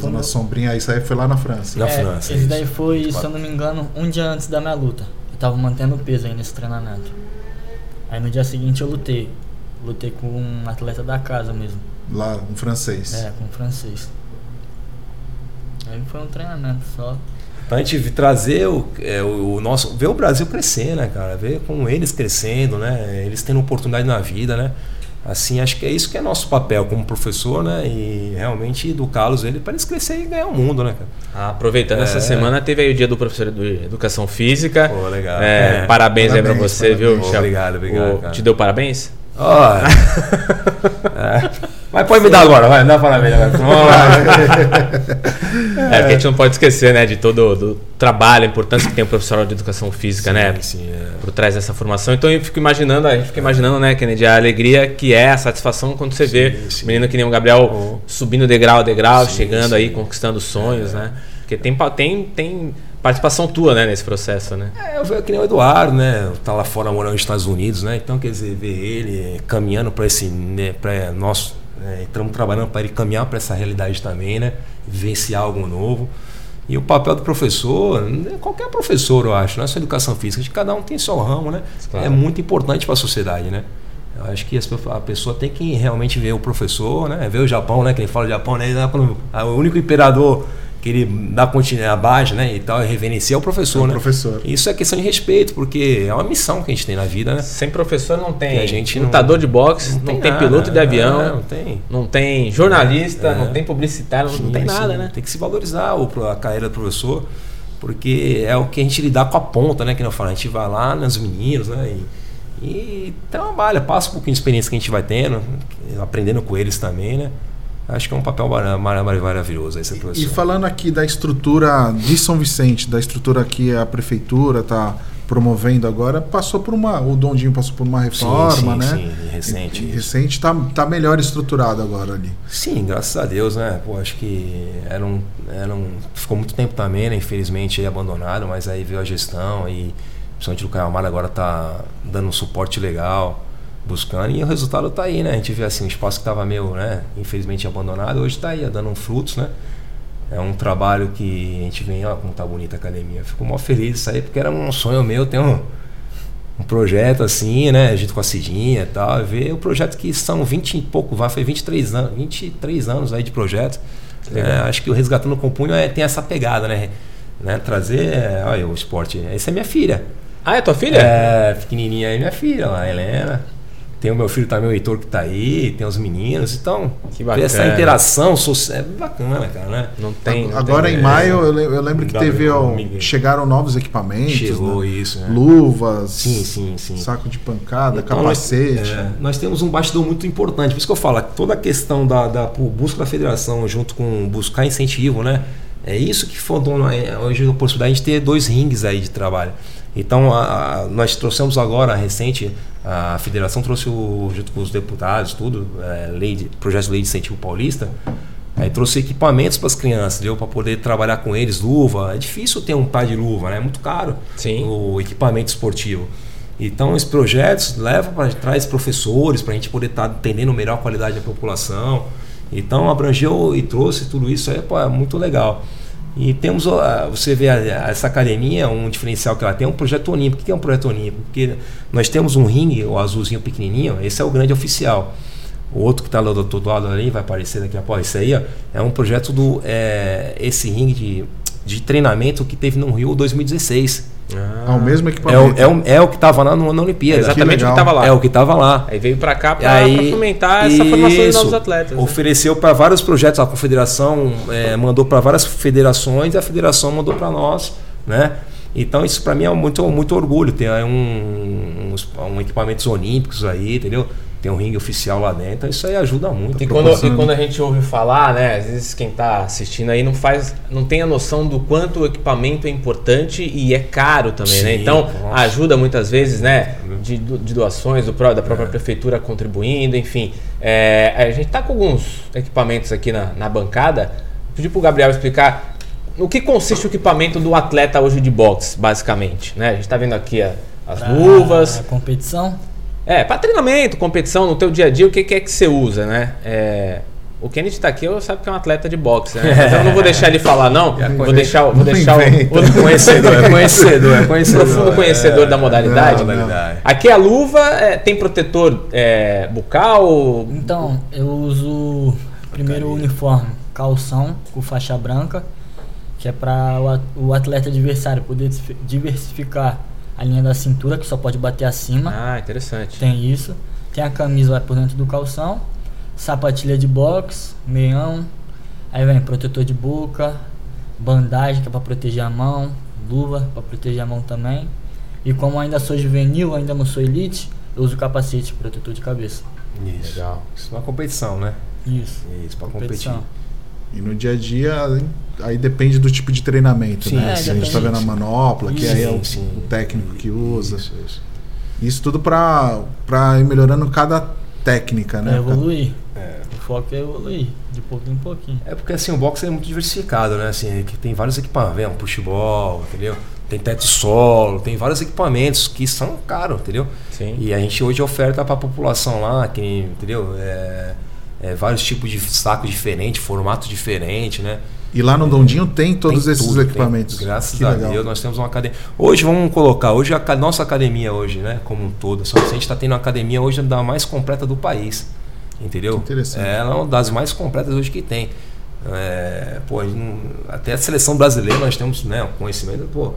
uma sombrinha aí, isso aí foi lá na França. Na é, França, Esse isso. daí foi, se eu não me engano, um dia antes da minha luta. Eu tava mantendo peso aí nesse treinamento. Aí no dia seguinte eu lutei. Lutei com um atleta da casa mesmo. Lá, um francês. É, com um francês. Aí foi um treinamento só. Pra gente vi- trazer o, é, o o nosso. ver o Brasil crescer, né, cara? Ver com eles crescendo, né? Eles tendo oportunidade na vida, né? Assim, acho que é isso que é nosso papel como professor, né? E realmente educá-los ele para eles crescerem e ganhar o mundo, né, cara? Ah, aproveitando É. essa semana, teve aí o dia do professor de Educação Física. Pô, legal. É, É. Parabéns, aí pra Parabéns, você, viu, parabéns. Michel? Obrigado, obrigado, O-. Te deu parabéns? Olha. É. Mas pode me dar agora, vai, dá parabéns agora. É, porque a gente não pode esquecer, né, de todo o trabalho, a importância que tem o profissional de Educação Física, né? Sim, sim, é. por trás dessa formação. Então eu fico imaginando, a gente fica imaginando, né, Kennedy, a alegria que é a satisfação quando você vê sim. um menino que nem o Gabriel Oh. subindo degrau a degrau, Sim, chegando sim. aí, conquistando sonhos, né? Porque tem, tem, tem participação tua, né, nesse processo, né? É, eu vejo que nem o Eduardo, né? Tá lá fora morando nos Estados Unidos, né? Então, quer dizer, ver ele caminhando para esse. Né, pra nós né, estamos trabalhando para ele caminhar para essa realidade também, né? Vivenciar algo novo. E o papel do professor, né, qualquer professor, eu acho, não é só educação física, que cada um tem seu ramo, né? Claro. É muito importante para a sociedade, né? Eu acho que a pessoa tem que realmente ver o professor, né? Ver o Japão, né? Que ele fala Japão, né? quando- O único imperador que ele dá continuidade abaixo, né? E tal, e reverencia é o professor, É o né? professor. Isso é questão de respeito, porque é uma missão que a gente tem na vida, né? Sem professor não tem Que a gente não- lutador de boxe, não, tem, nada, piloto de avião, é, não tem. não tem jornalista, É. não tem publicitário, não Sim, tem sim. nada, né? Tem que se valorizar o, a carreira do professor, porque é o que a gente lidar com a ponta, né? Que eu falo, a gente vai lá nos meninos, né? E, e trabalha, passa um pouquinho de experiência que a gente vai tendo, aprendendo com eles também, né? Acho que é um papel mara- mara- maravilhoso aí ser E professor. falando aqui da estrutura de São Vicente, da estrutura que a prefeitura está promovendo agora, passou por uma. O Dondinho passou por uma reforma, sim, né? sim, recente. E- Recente está tá melhor estruturado agora ali. Sim, graças a Deus, né? Pô, acho que era um, era um, ficou muito tempo também, né? Infelizmente abandonado, mas aí veio a gestão e principalmente o Caio Amaro agora tá dando um suporte legal, buscando e o resultado tá aí, né? A gente vê assim, um espaço que tava meio, né? Infelizmente abandonado, hoje tá aí, dando frutos, né? É um trabalho que a gente vem, ó, como tá bonita a academia. Fico mó feliz disso aí, porque era um sonho meu, ter um, um projeto assim, né? Junto com a Cidinha e tal. e Ver o projeto que são 20 e pouco, vai, foi 23 anos, 23 anos aí de projeto. É, acho que o Resgatando com Punho é, tem essa pegada, né? né? Trazer, é, olha o esporte. Essa é minha filha. Ah, é tua filha? É, pequenininha aí, minha filha lá, a Helena. Tem o meu filho também, o Heitor, que tá aí, tem os meninos. Então, Que ver essa bacana. interação social é bacana, cara, né? Não tem. não agora tem- em maio eu, le- eu lembro que teve. Miguel. chegaram novos equipamentos. Chegou né? isso, né? Luvas, Sim, sim, sim. saco de pancada, Então, capacete. Nós, é, nós temos um bastidor muito importante. Por isso que eu falo, toda a questão da, da busca da federação junto com buscar incentivo, né? É isso que foi dono- é, hoje a possibilidade de ter dois rings aí de trabalho. Então, a- a- nós trouxemos agora, recente, a federação trouxe, o, junto com os deputados, tudo, é, lei de, projeto de lei de incentivo paulista, aí trouxe equipamentos para as crianças, deu para poder trabalhar com eles, luva. É difícil ter um par de luva, né? É muito caro Sim. o equipamento esportivo. Então, esses projetos levam para trás professores para a gente poder estar atendendo melhor a qualidade da população. Então, abrangeu e trouxe tudo isso aí, pô, é muito legal. E temos, você vê essa academia, um diferencial que ela tem, é um projeto olímpico. O que é um projeto olímpico? Porque nós temos um ringue, o azulzinho pequenininho, esse é o grande oficial. O outro que está do outro lado ali, vai aparecer daqui a pouco, esse aí ó, é um projeto do, é, esse ringue de, de treinamento que teve no Rio 2016. É o mesmo É o, equipamento. é o, é o que estava lá no, na Olimpíada. Exatamente o legal. que tava lá. É o que estava lá. Aí veio pra cá pra fomentar essa formação de isso, novos atletas. né? Ofereceu para vários projetos, a confederação é, mandou para várias federações e a federação mandou para nós, né? Então isso para mim é muito, muito orgulho ter aí um, uns, um equipamentos olímpicos aí, entendeu? Tem um ringue oficial lá dentro, então isso aí ajuda muito. E quando, e quando a gente ouve falar, né, às vezes quem está assistindo aí não faz, não tem a noção do quanto o equipamento é importante e é caro também, né? Sim, Então nossa. ajuda muitas vezes, né, de, do- de doações do, da própria prefeitura contribuindo, enfim. É, a gente está com alguns equipamentos aqui na, na bancada. Pedi para o Gabriel explicar no que consiste o equipamento do atleta hoje de boxe, basicamente, né? A gente está vendo aqui a- as Pra luvas, competição. É, para treinamento, competição, no teu dia a dia, o que, que é que você usa, né? É, o Kennedy tá aqui, eu sabe que é um atleta de boxe, né? Então eu não vou deixar ele falar, não. Vou deixar, o- vou deixar o, o Conhecedor, é conhecedor, é conhecedor. profundo conhecedor da modalidade. não, modalidade. Aqui a luva é, tem protetor é, bucal. Então, eu uso primeiro o uniforme, calção com faixa branca, que é para o atleta adversário poder diversificar a linha da cintura, que só pode bater acima. Ah, interessante. Tem isso. Tem a camisa vai por dentro do calção, sapatilha de boxe, meião, aí vem protetor de boca, bandagem que é para proteger a mão, luva para proteger a mão também. E como ainda sou juvenil, ainda não sou elite, eu uso capacete, protetor de cabeça. Isso. Legal. Isso é uma competição, né? Isso. Isso, para competir. E no dia a dia, aí depende do tipo de treinamento, Sim, né? é, Se a gente tá depende. vendo a manopla, que aí é o, o técnico que usa. Isso, isso. Isso tudo pra, pra ir melhorando cada técnica, né? Pra evoluir. É. O foco é evoluir, de pouquinho em pouquinho. É porque assim, o boxe é muito diversificado, né? Assim, que tem vários equipamentos, um pushball, entendeu? Tem teto solo, tem vários equipamentos que são caros, entendeu? Sim. E a gente hoje oferta para a população lá, que, entendeu? É, é, vários tipos de saco diferente, formato diferente, né? E lá no Dondinho tem todos Tem esses tudo, tem. equipamentos. graças Que a legal. Deus, nós temos uma academia. Hoje vamos colocar, hoje a nossa academia hoje, né, como um todo, São Vicente está tendo uma academia hoje da mais completa do país. Entendeu? Que interessante. Ela é uma das mais completas hoje que tem. É, pô, a gente até a seleção brasileira nós temos, né, um conhecimento, pô,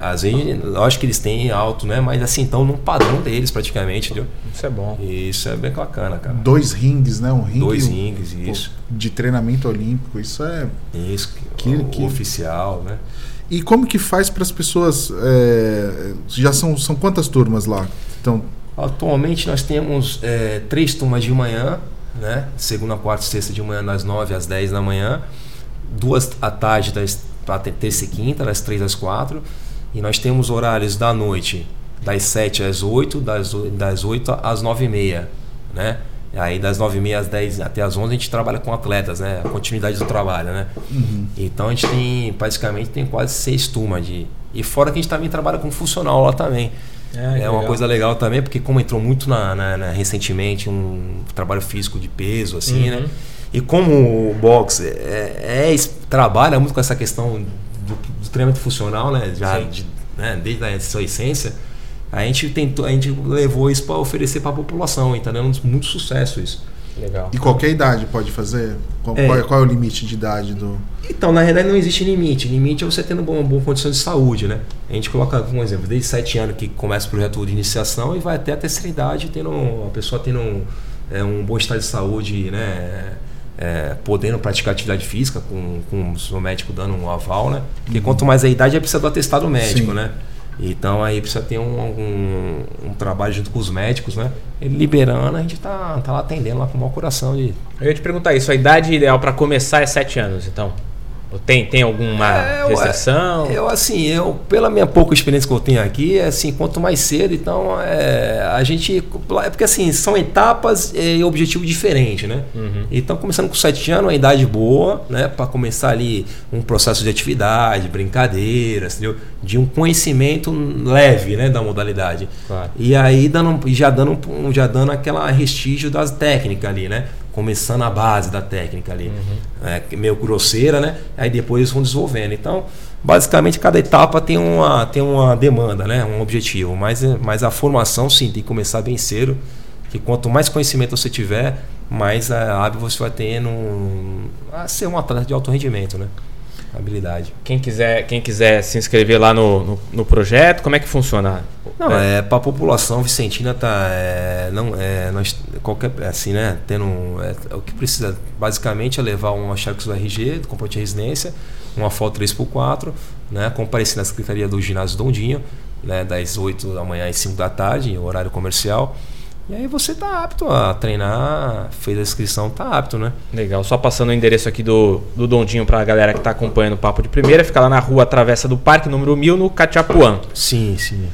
às vezes, lógico que eles têm alto, né, mas assim, estão no padrão deles praticamente, entendeu? Isso é bom. E isso é bem bacana, cara. Dois rings, né? Um ringue Dois um- rings, pô, isso. de treinamento olímpico. Isso é. Isso, Que- o, que- oficial, né? E como que faz para as pessoas? é, já são, são quantas turmas lá? Então, Atualmente nós temos é, três turmas de manhã, né? Segunda, quarta e sexta de manhã, das 9 às 10 da manhã. Duas à tarde, das terça e quinta, das 3 às 4. E nós temos horários da noite, das 7 às 8, das, das 8 às 9 e meia, né? Aí das 9h30 às 10 até às 11 a gente trabalha com atletas, né? A continuidade do trabalho, né? Uhum. Então a gente tem, basicamente, tem quase seis turmas de. E fora que a gente também trabalha com funcional lá também. É, é uma coisa legal também, porque como entrou muito na, na, na, recentemente um trabalho físico de peso, assim, né? uhum. né? E como o boxe é, é, trabalha muito com essa questão treinamento funcional, né? Já de, né? desde a sua essência a gente tentou, a gente levou isso para oferecer para a população, e está dando muito sucesso isso. Legal. E qualquer idade pode fazer? Qual é. Qual, é, qual é o limite de idade do. Então, na realidade, não existe limite. Limite é você tendo uma boa condição de saúde, né? A gente coloca, um exemplo, desde 7 anos que começa o projeto de iniciação e vai até a terceira idade, tendo, a pessoa tendo um, é, um bom estado de saúde, né? É, podendo praticar atividade física, com, com o seu médico dando um aval, né? Porque uhum. quanto mais a idade, é precisa do atestado médico, Sim. né? Então aí precisa ter um, um, um, trabalho junto com os médicos, né? Ele liberando, a gente tá, tá lá atendendo lá com o maior coração de. Eu ia te perguntar isso, a idade ideal para começar é 7 anos, então? Tem, tem alguma é, restrição? Eu, eu, assim, eu, pela minha pouca experiência que eu tenho aqui, é assim, quanto mais cedo, então é, a gente. É porque assim, são etapas e objetivo diferente, né? Uhum. Então, começando com 7 anos, uma idade boa, né? Para começar ali um processo de atividade, brincadeiras, entendeu? De um conhecimento leve, né? Da modalidade. Claro. E aí dando, já, dando, já dando aquela restígio das técnicas ali, né? Começando a base da técnica ali, uhum. é, meio grosseira, né? Aí depois eles vão desenvolvendo. Então, basicamente, cada etapa tem uma, tem uma demanda, né? Um objetivo. Mas, mas a formação, sim, tem que começar bem cedo. Que quanto mais conhecimento você tiver, mais hábil você vai tendo a ser um atleta de alto rendimento, né? Habilidade. Quem quiser, quem quiser se inscrever lá no, no, no projeto, como é que funciona? Não, é, é para a população vicentina tá é, não é nós qualquer assim, né, tendo é, o que precisa basicamente é levar uma chave do RG, do comprovante de residência, uma foto 3x4, né, comparecer na secretaria do ginásio Dondinho, né, das 8 da manhã às 5 da tarde, horário comercial. E aí você tá apto a treinar, fez a inscrição, tá apto, né? Legal. Só passando o endereço aqui do, do Dondinho pra galera que tá acompanhando o Papo de Primeira, fica lá na rua Travessa do Parque, número 1000, no Cachapuã. Sim, sim.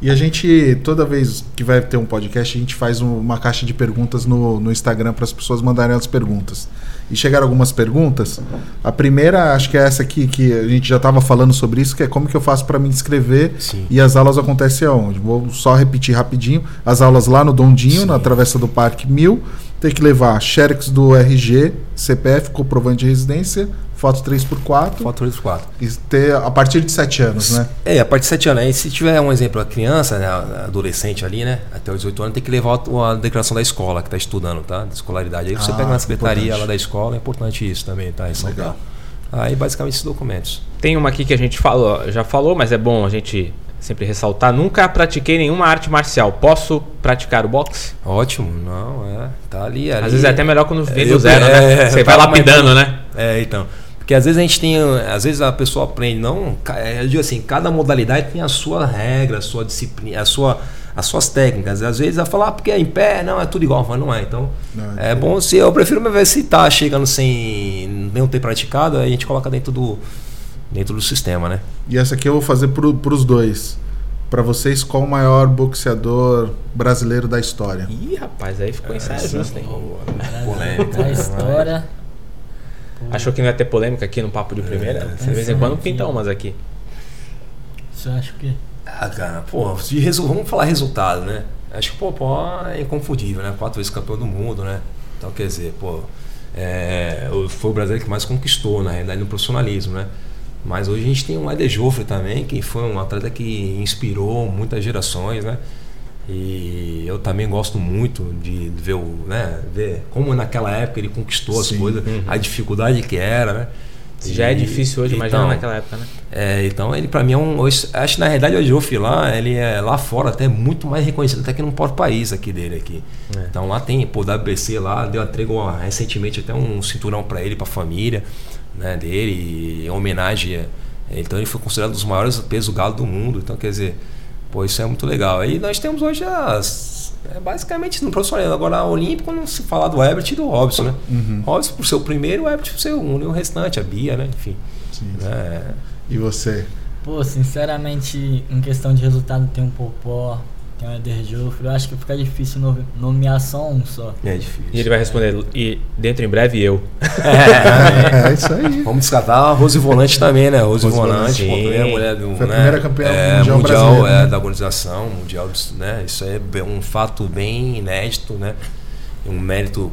E a gente, toda vez que vai ter um podcast, a gente faz uma caixa de perguntas no, no Instagram para as pessoas mandarem as perguntas e chegaram algumas perguntas. A primeira, acho que é essa aqui, que a gente já estava falando sobre isso, que é como que eu faço para me inscrever Sim. e as aulas acontecem aonde. Vou só repetir rapidinho. As aulas lá no Dondinho, Sim. na Travessa do Parque 1000. Tem que levar xerox do RG, CPF, comprovante de residência, Foto 3x4. Foto 3x4. E ter a partir de 7 anos, né? É, a partir de 7 anos. Aí, se tiver um exemplo, a criança, né, adolescente ali, né? Até os 18 anos, tem que levar a declaração da escola que está estudando, tá? De escolaridade. Aí você ah, pega na secretaria importante. lá da escola, é importante isso também, tá? Legal. Aí basicamente esses documentos. Tem uma aqui que a gente falou, já falou, mas é bom a gente sempre ressaltar. Nunca pratiquei nenhuma arte marcial. Posso praticar o boxe? Ótimo, não, é. Tá ali. ali Às vezes é até melhor quando vem do zero, é, né? Você vai lapidando, né? É, então. Porque às vezes a gente tem. Às vezes a pessoa aprende, não. É, eu digo assim, cada modalidade tem a sua regra, a sua disciplina, a sua, as suas técnicas. Às vezes ela fala, ah, porque é em pé, não, é tudo igual, mas não é. Então, não, é, é bom se. Eu prefiro me ver se tá chegando sem não ter praticado, a gente coloca dentro do, dentro do sistema, né? E essa aqui eu vou fazer para os dois. Para vocês, qual o maior boxeador brasileiro da história? Ih, rapaz, aí ficou ensaio justo, hein? Polêmica. Da história. Achou que não ia ter polêmica aqui no Papo de é, Primeira? É, de vez em quando pinta umas aqui. Você acha que. Ah, cara, pô, de resu... vamos falar resultado, né? Acho que o Popó é inconfundível, né? Quatro vezes campeão do mundo, né? Então, quer dizer, pô, é... foi o brasileiro que mais conquistou, na realidade, no profissionalismo, né? Mas hoje a gente tem o Eder Joffre também, que foi um atleta que inspirou muitas gerações, né? E eu também gosto muito de ver, o, né, ver como naquela época ele conquistou Sim, as coisas, uhum. a dificuldade que era, né? Já é difícil hoje, então, imagina naquela época, né? É, então ele para mim é um. Acho que na realidade o Joffre lá, ele é lá fora até muito mais reconhecido até que no próprio país aqui dele aqui. É. Então lá tem, pô, WBC lá, deu a trégua recentemente até um cinturão para ele, para a família né, dele, em homenagem. Então ele foi considerado um dos maiores pesos galo do mundo. Então quer dizer, Pô, isso é muito legal. Aí nós temos hoje as, É basicamente no profissional. Agora, olímpico, não se falar do Herbert e do Robson, né? Uhum. Robson por ser o primeiro, o Herbert por ser o segundo, e o restante, a Bia, né? Enfim. Sim. É, E você? Pô, sinceramente, em questão de resultado tem um Popó, Eder Joffre. Eu acho que fica difícil no- nomear só um só. é difícil. E ele vai responder, e dentro em breve eu. É, isso aí. Vamos descartar a Rose Volante também, né? Rose, Rose Volante, Volante, primeira mulher do Foi a né? primeira campeã é, mundial mundial é, né? da organização, mundial, né? Isso é um fato bem inédito, né? Um mérito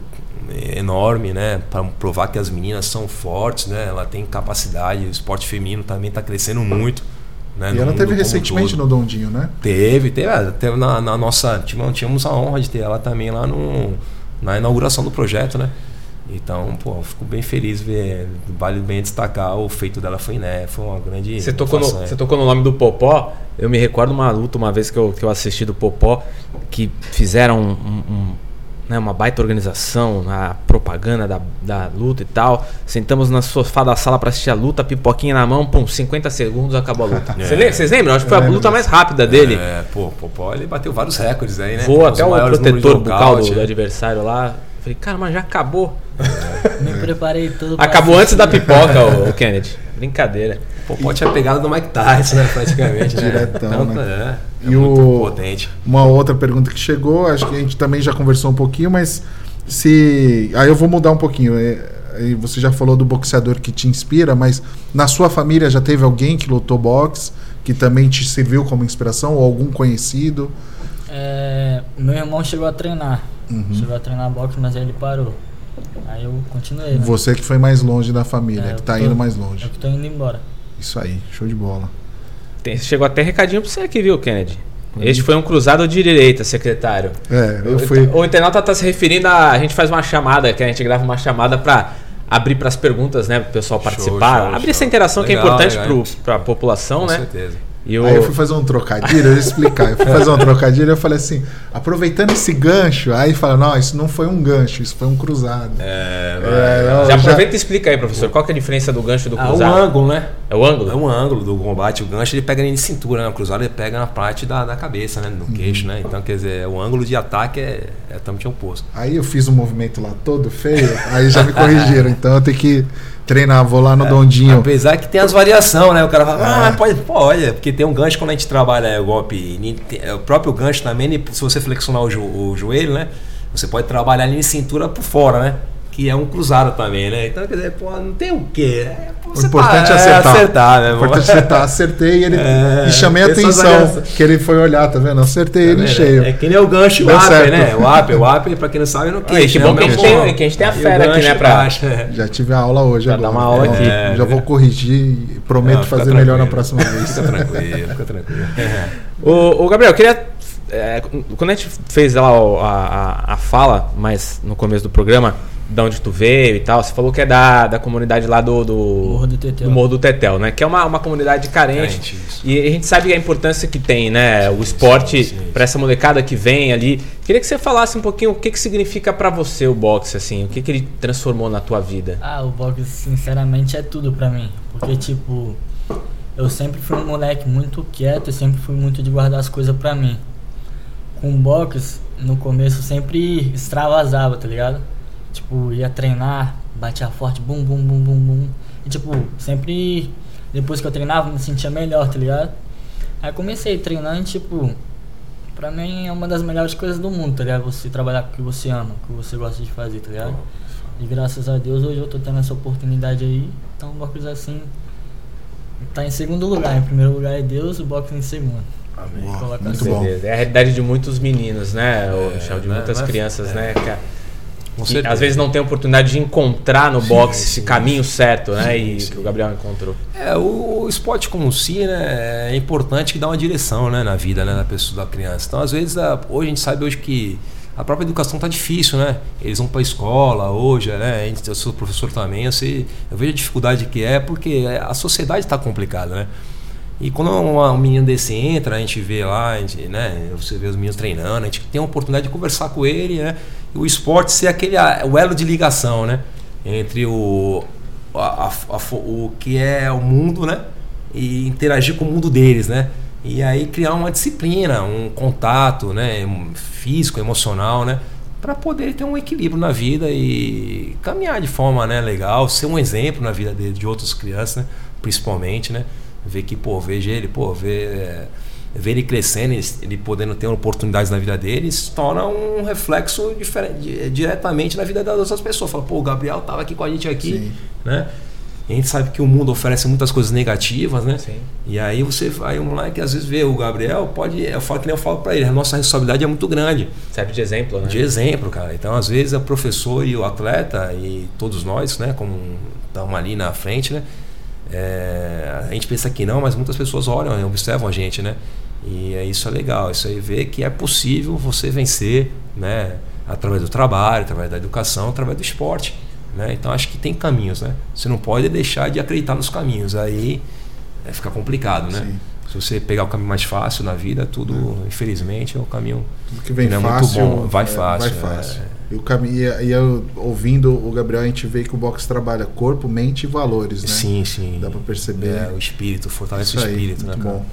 enorme, né? Para provar que as meninas são fortes, né? Ela tem capacidade, o esporte feminino também está crescendo muito. Né? E ela teve um recentemente todo. no Dondinho, né? Teve, teve, ah, teve na, na nossa. Tínhamos, a honra de ter ela também lá no, na inauguração do projeto, né? Então, pô, eu fico bem feliz ver. Vale bem destacar o feito dela foi, né? Foi uma grande. Você tocou, no, você tocou no nome do Popó. Eu me recordo uma luta uma vez que eu, que eu assisti do Popó, que fizeram um- um- né, uma baita organização, a propaganda da, da luta e tal. Sentamos no sofá da sala pra assistir a luta, pipoquinha na mão, pum, 50 segundos acabou a luta. Lembra- Vocês lembram? Acho que foi Eu a luta mais rápida dele. É, pô, o Popó ele bateu vários recordes aí, né? Voou até o protetor bucal do, do é. adversário lá. Falei, cara, mas já acabou. Me preparei todo Acabou antes da pipoca, o, o Kennedy. Brincadeira. O Popó tinha pegado do Mike Tyson, né? Praticamente. né? Diretão, Tanto, né? É, é E muito o- potente. Uma outra pergunta que chegou, acho que a gente também já conversou um pouquinho, mas se. Aí eu vou mudar um pouquinho. é, Você já falou do boxeador que te inspira, mas na sua família já teve alguém que lutou boxe, que também te serviu como inspiração, ou algum conhecido? É, meu irmão chegou a treinar. Uhum. Chegou a treinar boxe, mas aí ele parou. Aí eu continuei. Né? Você que foi mais longe da família, É, que eu tá tô- indo mais Eu longe. que tô indo embora. Isso aí, show de bola. Tem- chegou até recadinho pra você aqui, viu, Kennedy? Este foi um cruzado de direita, secretário. É, eu O- fui. O internauta tá se referindo a. A gente faz uma chamada, que a gente grava uma chamada pra abrir pras perguntas, né? Pro pessoal participar. show, abrir show. essa interação que é Legal, importante legal. pro, pra população, Com né? certeza. E o... Aí eu fui fazer um trocadilho, eu ia explicar. Eu fui fazer um trocadilho e eu falei assim, aproveitando esse gancho, aí fala, não, isso não foi um gancho, isso foi um cruzado. É, É, Já eu aproveita e explica aí, professor, qual que é a diferença do gancho e do Ah, o cruzado? ângulo, né? É o ângulo? É um ângulo do combate. O gancho ele pega em cintura, né? O cruzado ele pega na parte da, da cabeça, né? No queixo, né? Então, quer dizer, o ângulo de ataque é, é totalmente oposto. Aí eu fiz um movimento lá todo feio, aí já me corrigiram. Então eu tenho que treinar, vou lá no Dondinho. Apesar que tem as variações, né? O cara fala, ah, mas pode, pode, porque tem um gancho quando a gente trabalha o golpe. tem- O próprio gancho também, se você flexionar o, jo- o joelho, né? Você pode trabalhar ali em cintura por fora, né? Que é um cruzado também, né? Então, quer dizer, pô, não tem o quê? É, pô, O você importante tá- é acertar. acertar, né? O importante é acertar. Acertei e ele. É, e chamei a atenção que ele foi olhar, tá vendo? Acertei ele em É, cheio. É que nem o gancho e o certo. né? O upper, o upper, pra quem não sabe, é no Ah, e queixo. que né? bom que a gente tem, que a gente tem a fera aqui, né? Pra, baixo, é. Já tive a aula hoje Pra agora. dar uma aula aqui. É, já vou corrigir e prometo Não, fazer melhor na próxima vez. Fica tranquilo, fica tranquilo. Ô, ô, Gabriel, eu queria. é, quando a gente fez lá a, a, a fala, mas no começo do programa, de onde tu veio e tal, você falou que é da, da comunidade lá do, do, Morro do Tetel. do Morro do Tetel, né? Que é uma, uma comunidade carente. Carente, e a gente sabe a importância que tem, né? O esporte sim, sim. para essa molecada que vem ali. Queria que você falasse um pouquinho o que, que significa para você o boxe, assim, o que, que ele transformou na tua vida. Ah, o boxe sinceramente é tudo pra mim. Porque, tipo, eu sempre fui um moleque muito quieto e sempre fui muito de guardar as coisas pra mim. Com o boxe, no começo eu sempre extravasava, tá ligado? Tipo, ia treinar, batia forte, bum, bum, bum, bum, bum. E, tipo, sempre, depois que eu treinava, me sentia melhor, tá ligado? Aí comecei treinando, tipo, pra mim é uma das melhores coisas do mundo, tá ligado? Você trabalhar com o que você ama, com o que você gosta de fazer, tá ligado? E graças a Deus hoje eu tô tendo essa oportunidade aí. Então o boxe assim tá em segundo lugar. Em primeiro lugar é Deus, o boxe em segundo. Coloca muito assim. bom. É a realidade de muitos meninos, né, o É, Michel? De né, muitas né? crianças, É. né? Com que às vezes não tem oportunidade de encontrar no boxe esse caminho certo, né? Sim, e sim. que o Gabriel encontrou. É, o, o esporte como si, né, é importante que dá uma direção, né, na vida, né, da pessoa, da criança. Então, às vezes, a- hoje a gente sabe hoje que a própria educação tá difícil, né? Eles vão para a escola hoje, né? Eu sou professor também, eu sei, eu vejo a dificuldade que é porque a sociedade está complicada, né? E quando uma- um menino desse entra, a gente vê lá, a gente, né, você vê os meninos treinando, a gente tem a oportunidade de conversar com ele, né? O esporte ser aquele o elo de ligação, né? Entre o, a- a- o que é o mundo, né? E interagir com o mundo deles, né? E aí criar uma disciplina, um contato, né, físico, emocional, né, para poder ter um equilíbrio na vida e caminhar de forma, né, legal, ser um exemplo na vida de, de outras crianças, né, principalmente, né, ver que, pô, veja ele, pô, ver, é, ver ele crescendo, ele, podendo ter oportunidades na vida dele, isso torna um reflexo diferente, diretamente na vida das outras pessoas. Fala, pô, o Gabriel tava aqui com a gente aqui, Sim. né? a gente sabe que o mundo oferece muitas coisas negativas, né? Sim. E aí você vai, um moleque às vezes vê o Gabriel, pode, eu falo que nem eu falo para ele, a nossa responsabilidade é muito grande. Serve de exemplo, né? De exemplo, cara. Então, às vezes, o professor e o atleta, e todos nós, né, como estamos ali na frente, né? É, a gente pensa que não, mas muitas pessoas olham e observam a gente, né? E é isso é legal, isso aí vê que é possível você vencer, né? Através do trabalho, através da educação, através do esporte. Né? Então acho que tem caminhos, né? Você não pode deixar de acreditar nos caminhos, aí é, fica complicado, né? Sim. Se você pegar o caminho mais fácil na vida, tudo, é. infelizmente, é o caminho tudo que vem que é fácil, muito bom, vai é, fácil. Vai fácil. É. E, o caminho, e eu, ouvindo o Gabriel, a gente vê que o boxe trabalha corpo, mente e valores, né? Sim, sim. Dá para perceber. É, o espírito, fortalece Isso o espírito, aí, né? Muito bom.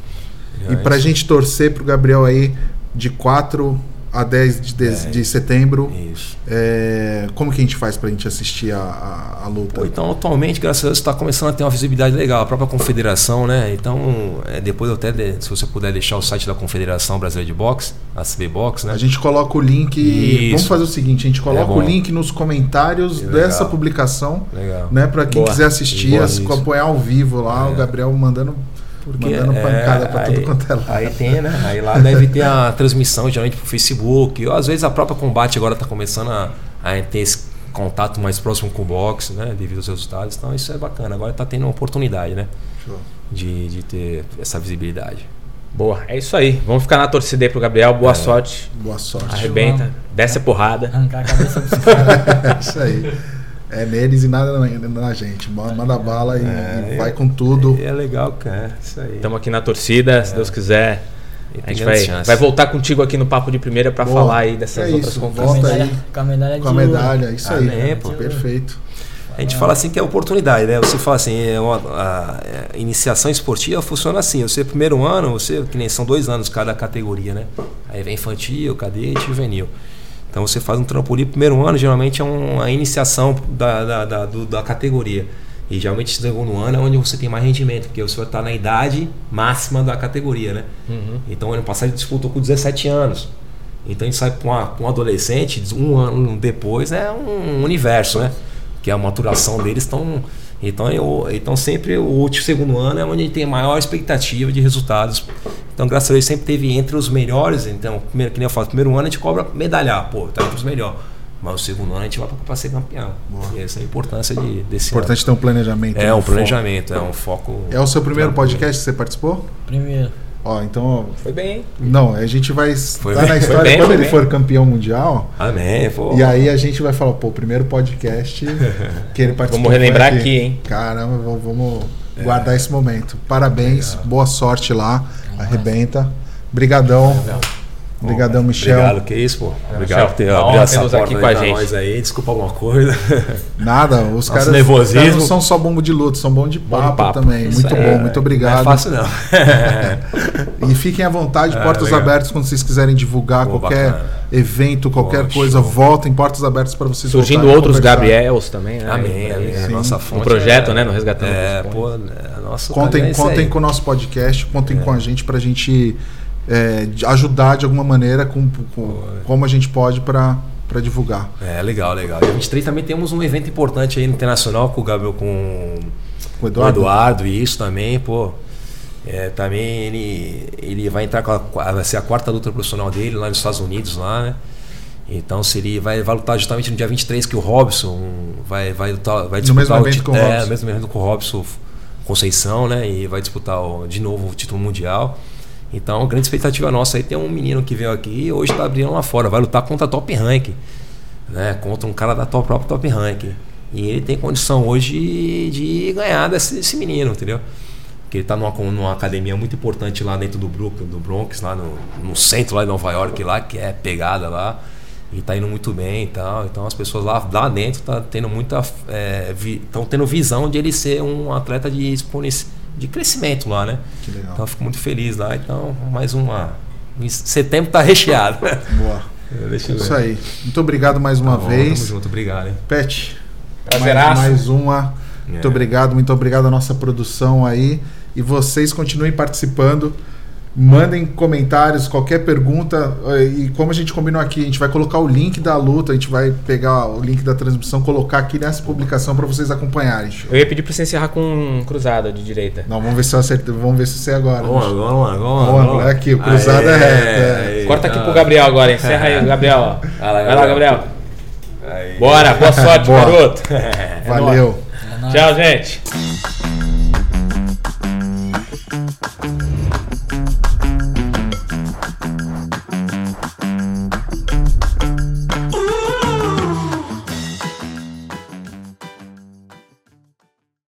E para a gente torcer pro Gabriel aí de quatro a 10 de, de, é, de setembro. Isso. É, como que a gente faz para a gente assistir a, a, a luta? Pô, então, atualmente, graças a Deus, está começando a ter uma visibilidade legal. A própria confederação, né? Então, é, depois eu até, se você puder deixar o site da Confederação Brasileira de Boxe, a CB Box, né? A gente coloca o link. Isso. Vamos fazer o seguinte: a gente coloca é o link nos comentários dessa publicação. Legal. Né, para quem Boa. quiser assistir, acompanhar ao vivo lá, o é. Gabriel mandando porque Mandando é, pancada pra aí, tudo quanto é lado. Aí tem, né? Aí lá deve ter a transmissão geralmente pro Facebook. Ou às vezes a própria combate agora tá começando a, a ter esse contato mais próximo com o boxe, né? Devido aos resultados. Então isso é bacana. Agora tá tendo uma oportunidade, né? De, de ter essa visibilidade. Boa, é isso aí. Vamos ficar na torcida aí pro Gabriel. Boa é. sorte. Boa sorte. Arrebenta. Desce a porrada. Arrancar a cabeça dos caras. isso aí. É neles e nada na, na gente. Manda bala e, é, vai com tudo. É, é legal, cara. Isso aí. Estamos aqui na torcida, se Deus quiser. A gente vai, vai voltar contigo aqui no Papo de Primeira para falar aí dessas é outras isso, conquistas. Volta aí. Com a medalha, com a medalha isso aí. Né? Pô, perfeito. A gente fala assim que é oportunidade, né? Você fala assim, é uma, a, a iniciação esportiva funciona assim. Você primeiro ano, você que nem são dois anos cada categoria, né? Aí vem infantil, cadete, juvenil. Então você faz um trampolim primeiro ano, geralmente é uma iniciação da, da, da, do, da categoria. E geralmente o segundo ano é onde você tem mais rendimento, porque você vai estar na idade máxima da categoria, né? Uhum. Então ano passado gente disputou com 17 anos. Então a gente sai com, um adolescente, um ano depois é um universo, né? Que a maturação deles estão então, eu, então sempre o último segundo ano é onde a gente tem maior expectativa de resultados. Então, graças a Deus, sempre teve entre os melhores. Então, primeiro, que nem eu falo, primeiro ano a gente cobra medalhar, pô, tá entre os melhores. Mas o segundo ano a gente vai para ser campeão. Boa. E essa é a importância de, desse Importante ano. ter um planejamento. É, um, um planejamento, foco. é um foco. É o seu primeiro podcast que você participou? Primeiro. Ó, então. Foi bem, hein? Não, a gente vai estar na história bem, quando ele bem. for campeão mundial. Amém, pô. E aí a gente vai falar, pô, primeiro podcast que ele participou. Vamos relembrar aqui, aqui hein? Caramba, vamos é. guardar esse momento. Parabéns, Legal. boa sorte lá. Arrebenta. Brigadão. Obrigadão, Michel. Obrigado, que isso, pô. Obrigado por ter abrido essa porta aqui com a gente. nós aí. Desculpa alguma coisa. Nada, os caras, nervosismo. caras não são só bombo de luta, são bom de papo, bom de papo. também. Isso muito é, bom, muito obrigado. Não é fácil não. e fiquem à vontade, é, portas legal. abertas quando vocês quiserem divulgar pô, qualquer bacana. evento, qualquer coisa, voltem, portas abertas para vocês Surgindo outros Gabriels também, né? Amém, amém. É, nossa fonte. O projeto, é, né, no Resgatando. É, pô, é, nosso Contem, contem com o nosso podcast, contem com a gente pra gente é, ajudar de alguma maneira com, com como a gente pode para para divulgar. É, legal, legal. Dia 23 também temos um evento importante aí internacional com o Gabriel, com o Eduardo, o Eduardo e isso também, pô. É, também ele, ele vai entrar com a, vai ser a quarta luta profissional dele lá nos Estados Unidos, lá, né? Então seria, vai, vai lutar justamente no dia 23 que o Robson vai, vai, lutar, vai disputar no mesmo evento o, com o é, Robson. mesmo evento com o Robson Conceição, né? E vai disputar o, de novo o título mundial. Então, grande expectativa nossa aí tem um menino que veio aqui e hoje está abrindo lá fora, vai lutar contra a top rank, né? Contra um cara da top, própria top rank. E ele tem condição hoje de ganhar desse, desse menino, entendeu? Porque ele está numa, numa academia muito importante lá dentro do Brooklyn, do Bronx, lá no, no centro lá de Nova York, lá, que é pegada lá. E está indo muito bem e tal. Então as pessoas lá, lá dentro estão tá tendo muita. estão é, vi, tendo visão de ele ser um atleta de exponencial de crescimento lá, né? Que legal. Então eu fico muito feliz lá. Então, mais uma. Setembro tá recheado. Boa. Deixa eu ver. Isso aí. Muito obrigado mais uma Tá bom, vez. Tamo junto, obrigado, hein? Pet, mais, Prazeraço. mais uma. Muito É. obrigado, muito obrigado à nossa produção aí. E vocês continuem participando. Mandem comentários, qualquer pergunta. eh, E como a gente combinou aqui, a gente vai colocar o link da luta, a gente vai pegar o link da transmissão, colocar aqui nessa publicação para vocês acompanharem. Eu ia pedir pra você encerrar com um cruzado de direita. Não, vamos ver se eu acertei, vamos ver se você agora. Vamos lá, vamos lá, vamos lá. Aqui, o cruzado é reto, é. Corta aqui pro Gabriel agora, encerra aí, Gabriel. ó. Vai lá, Vai lá, Gabriel. Aí. Bora, boa sorte, garoto. É. Valeu. É. Tchau, gente.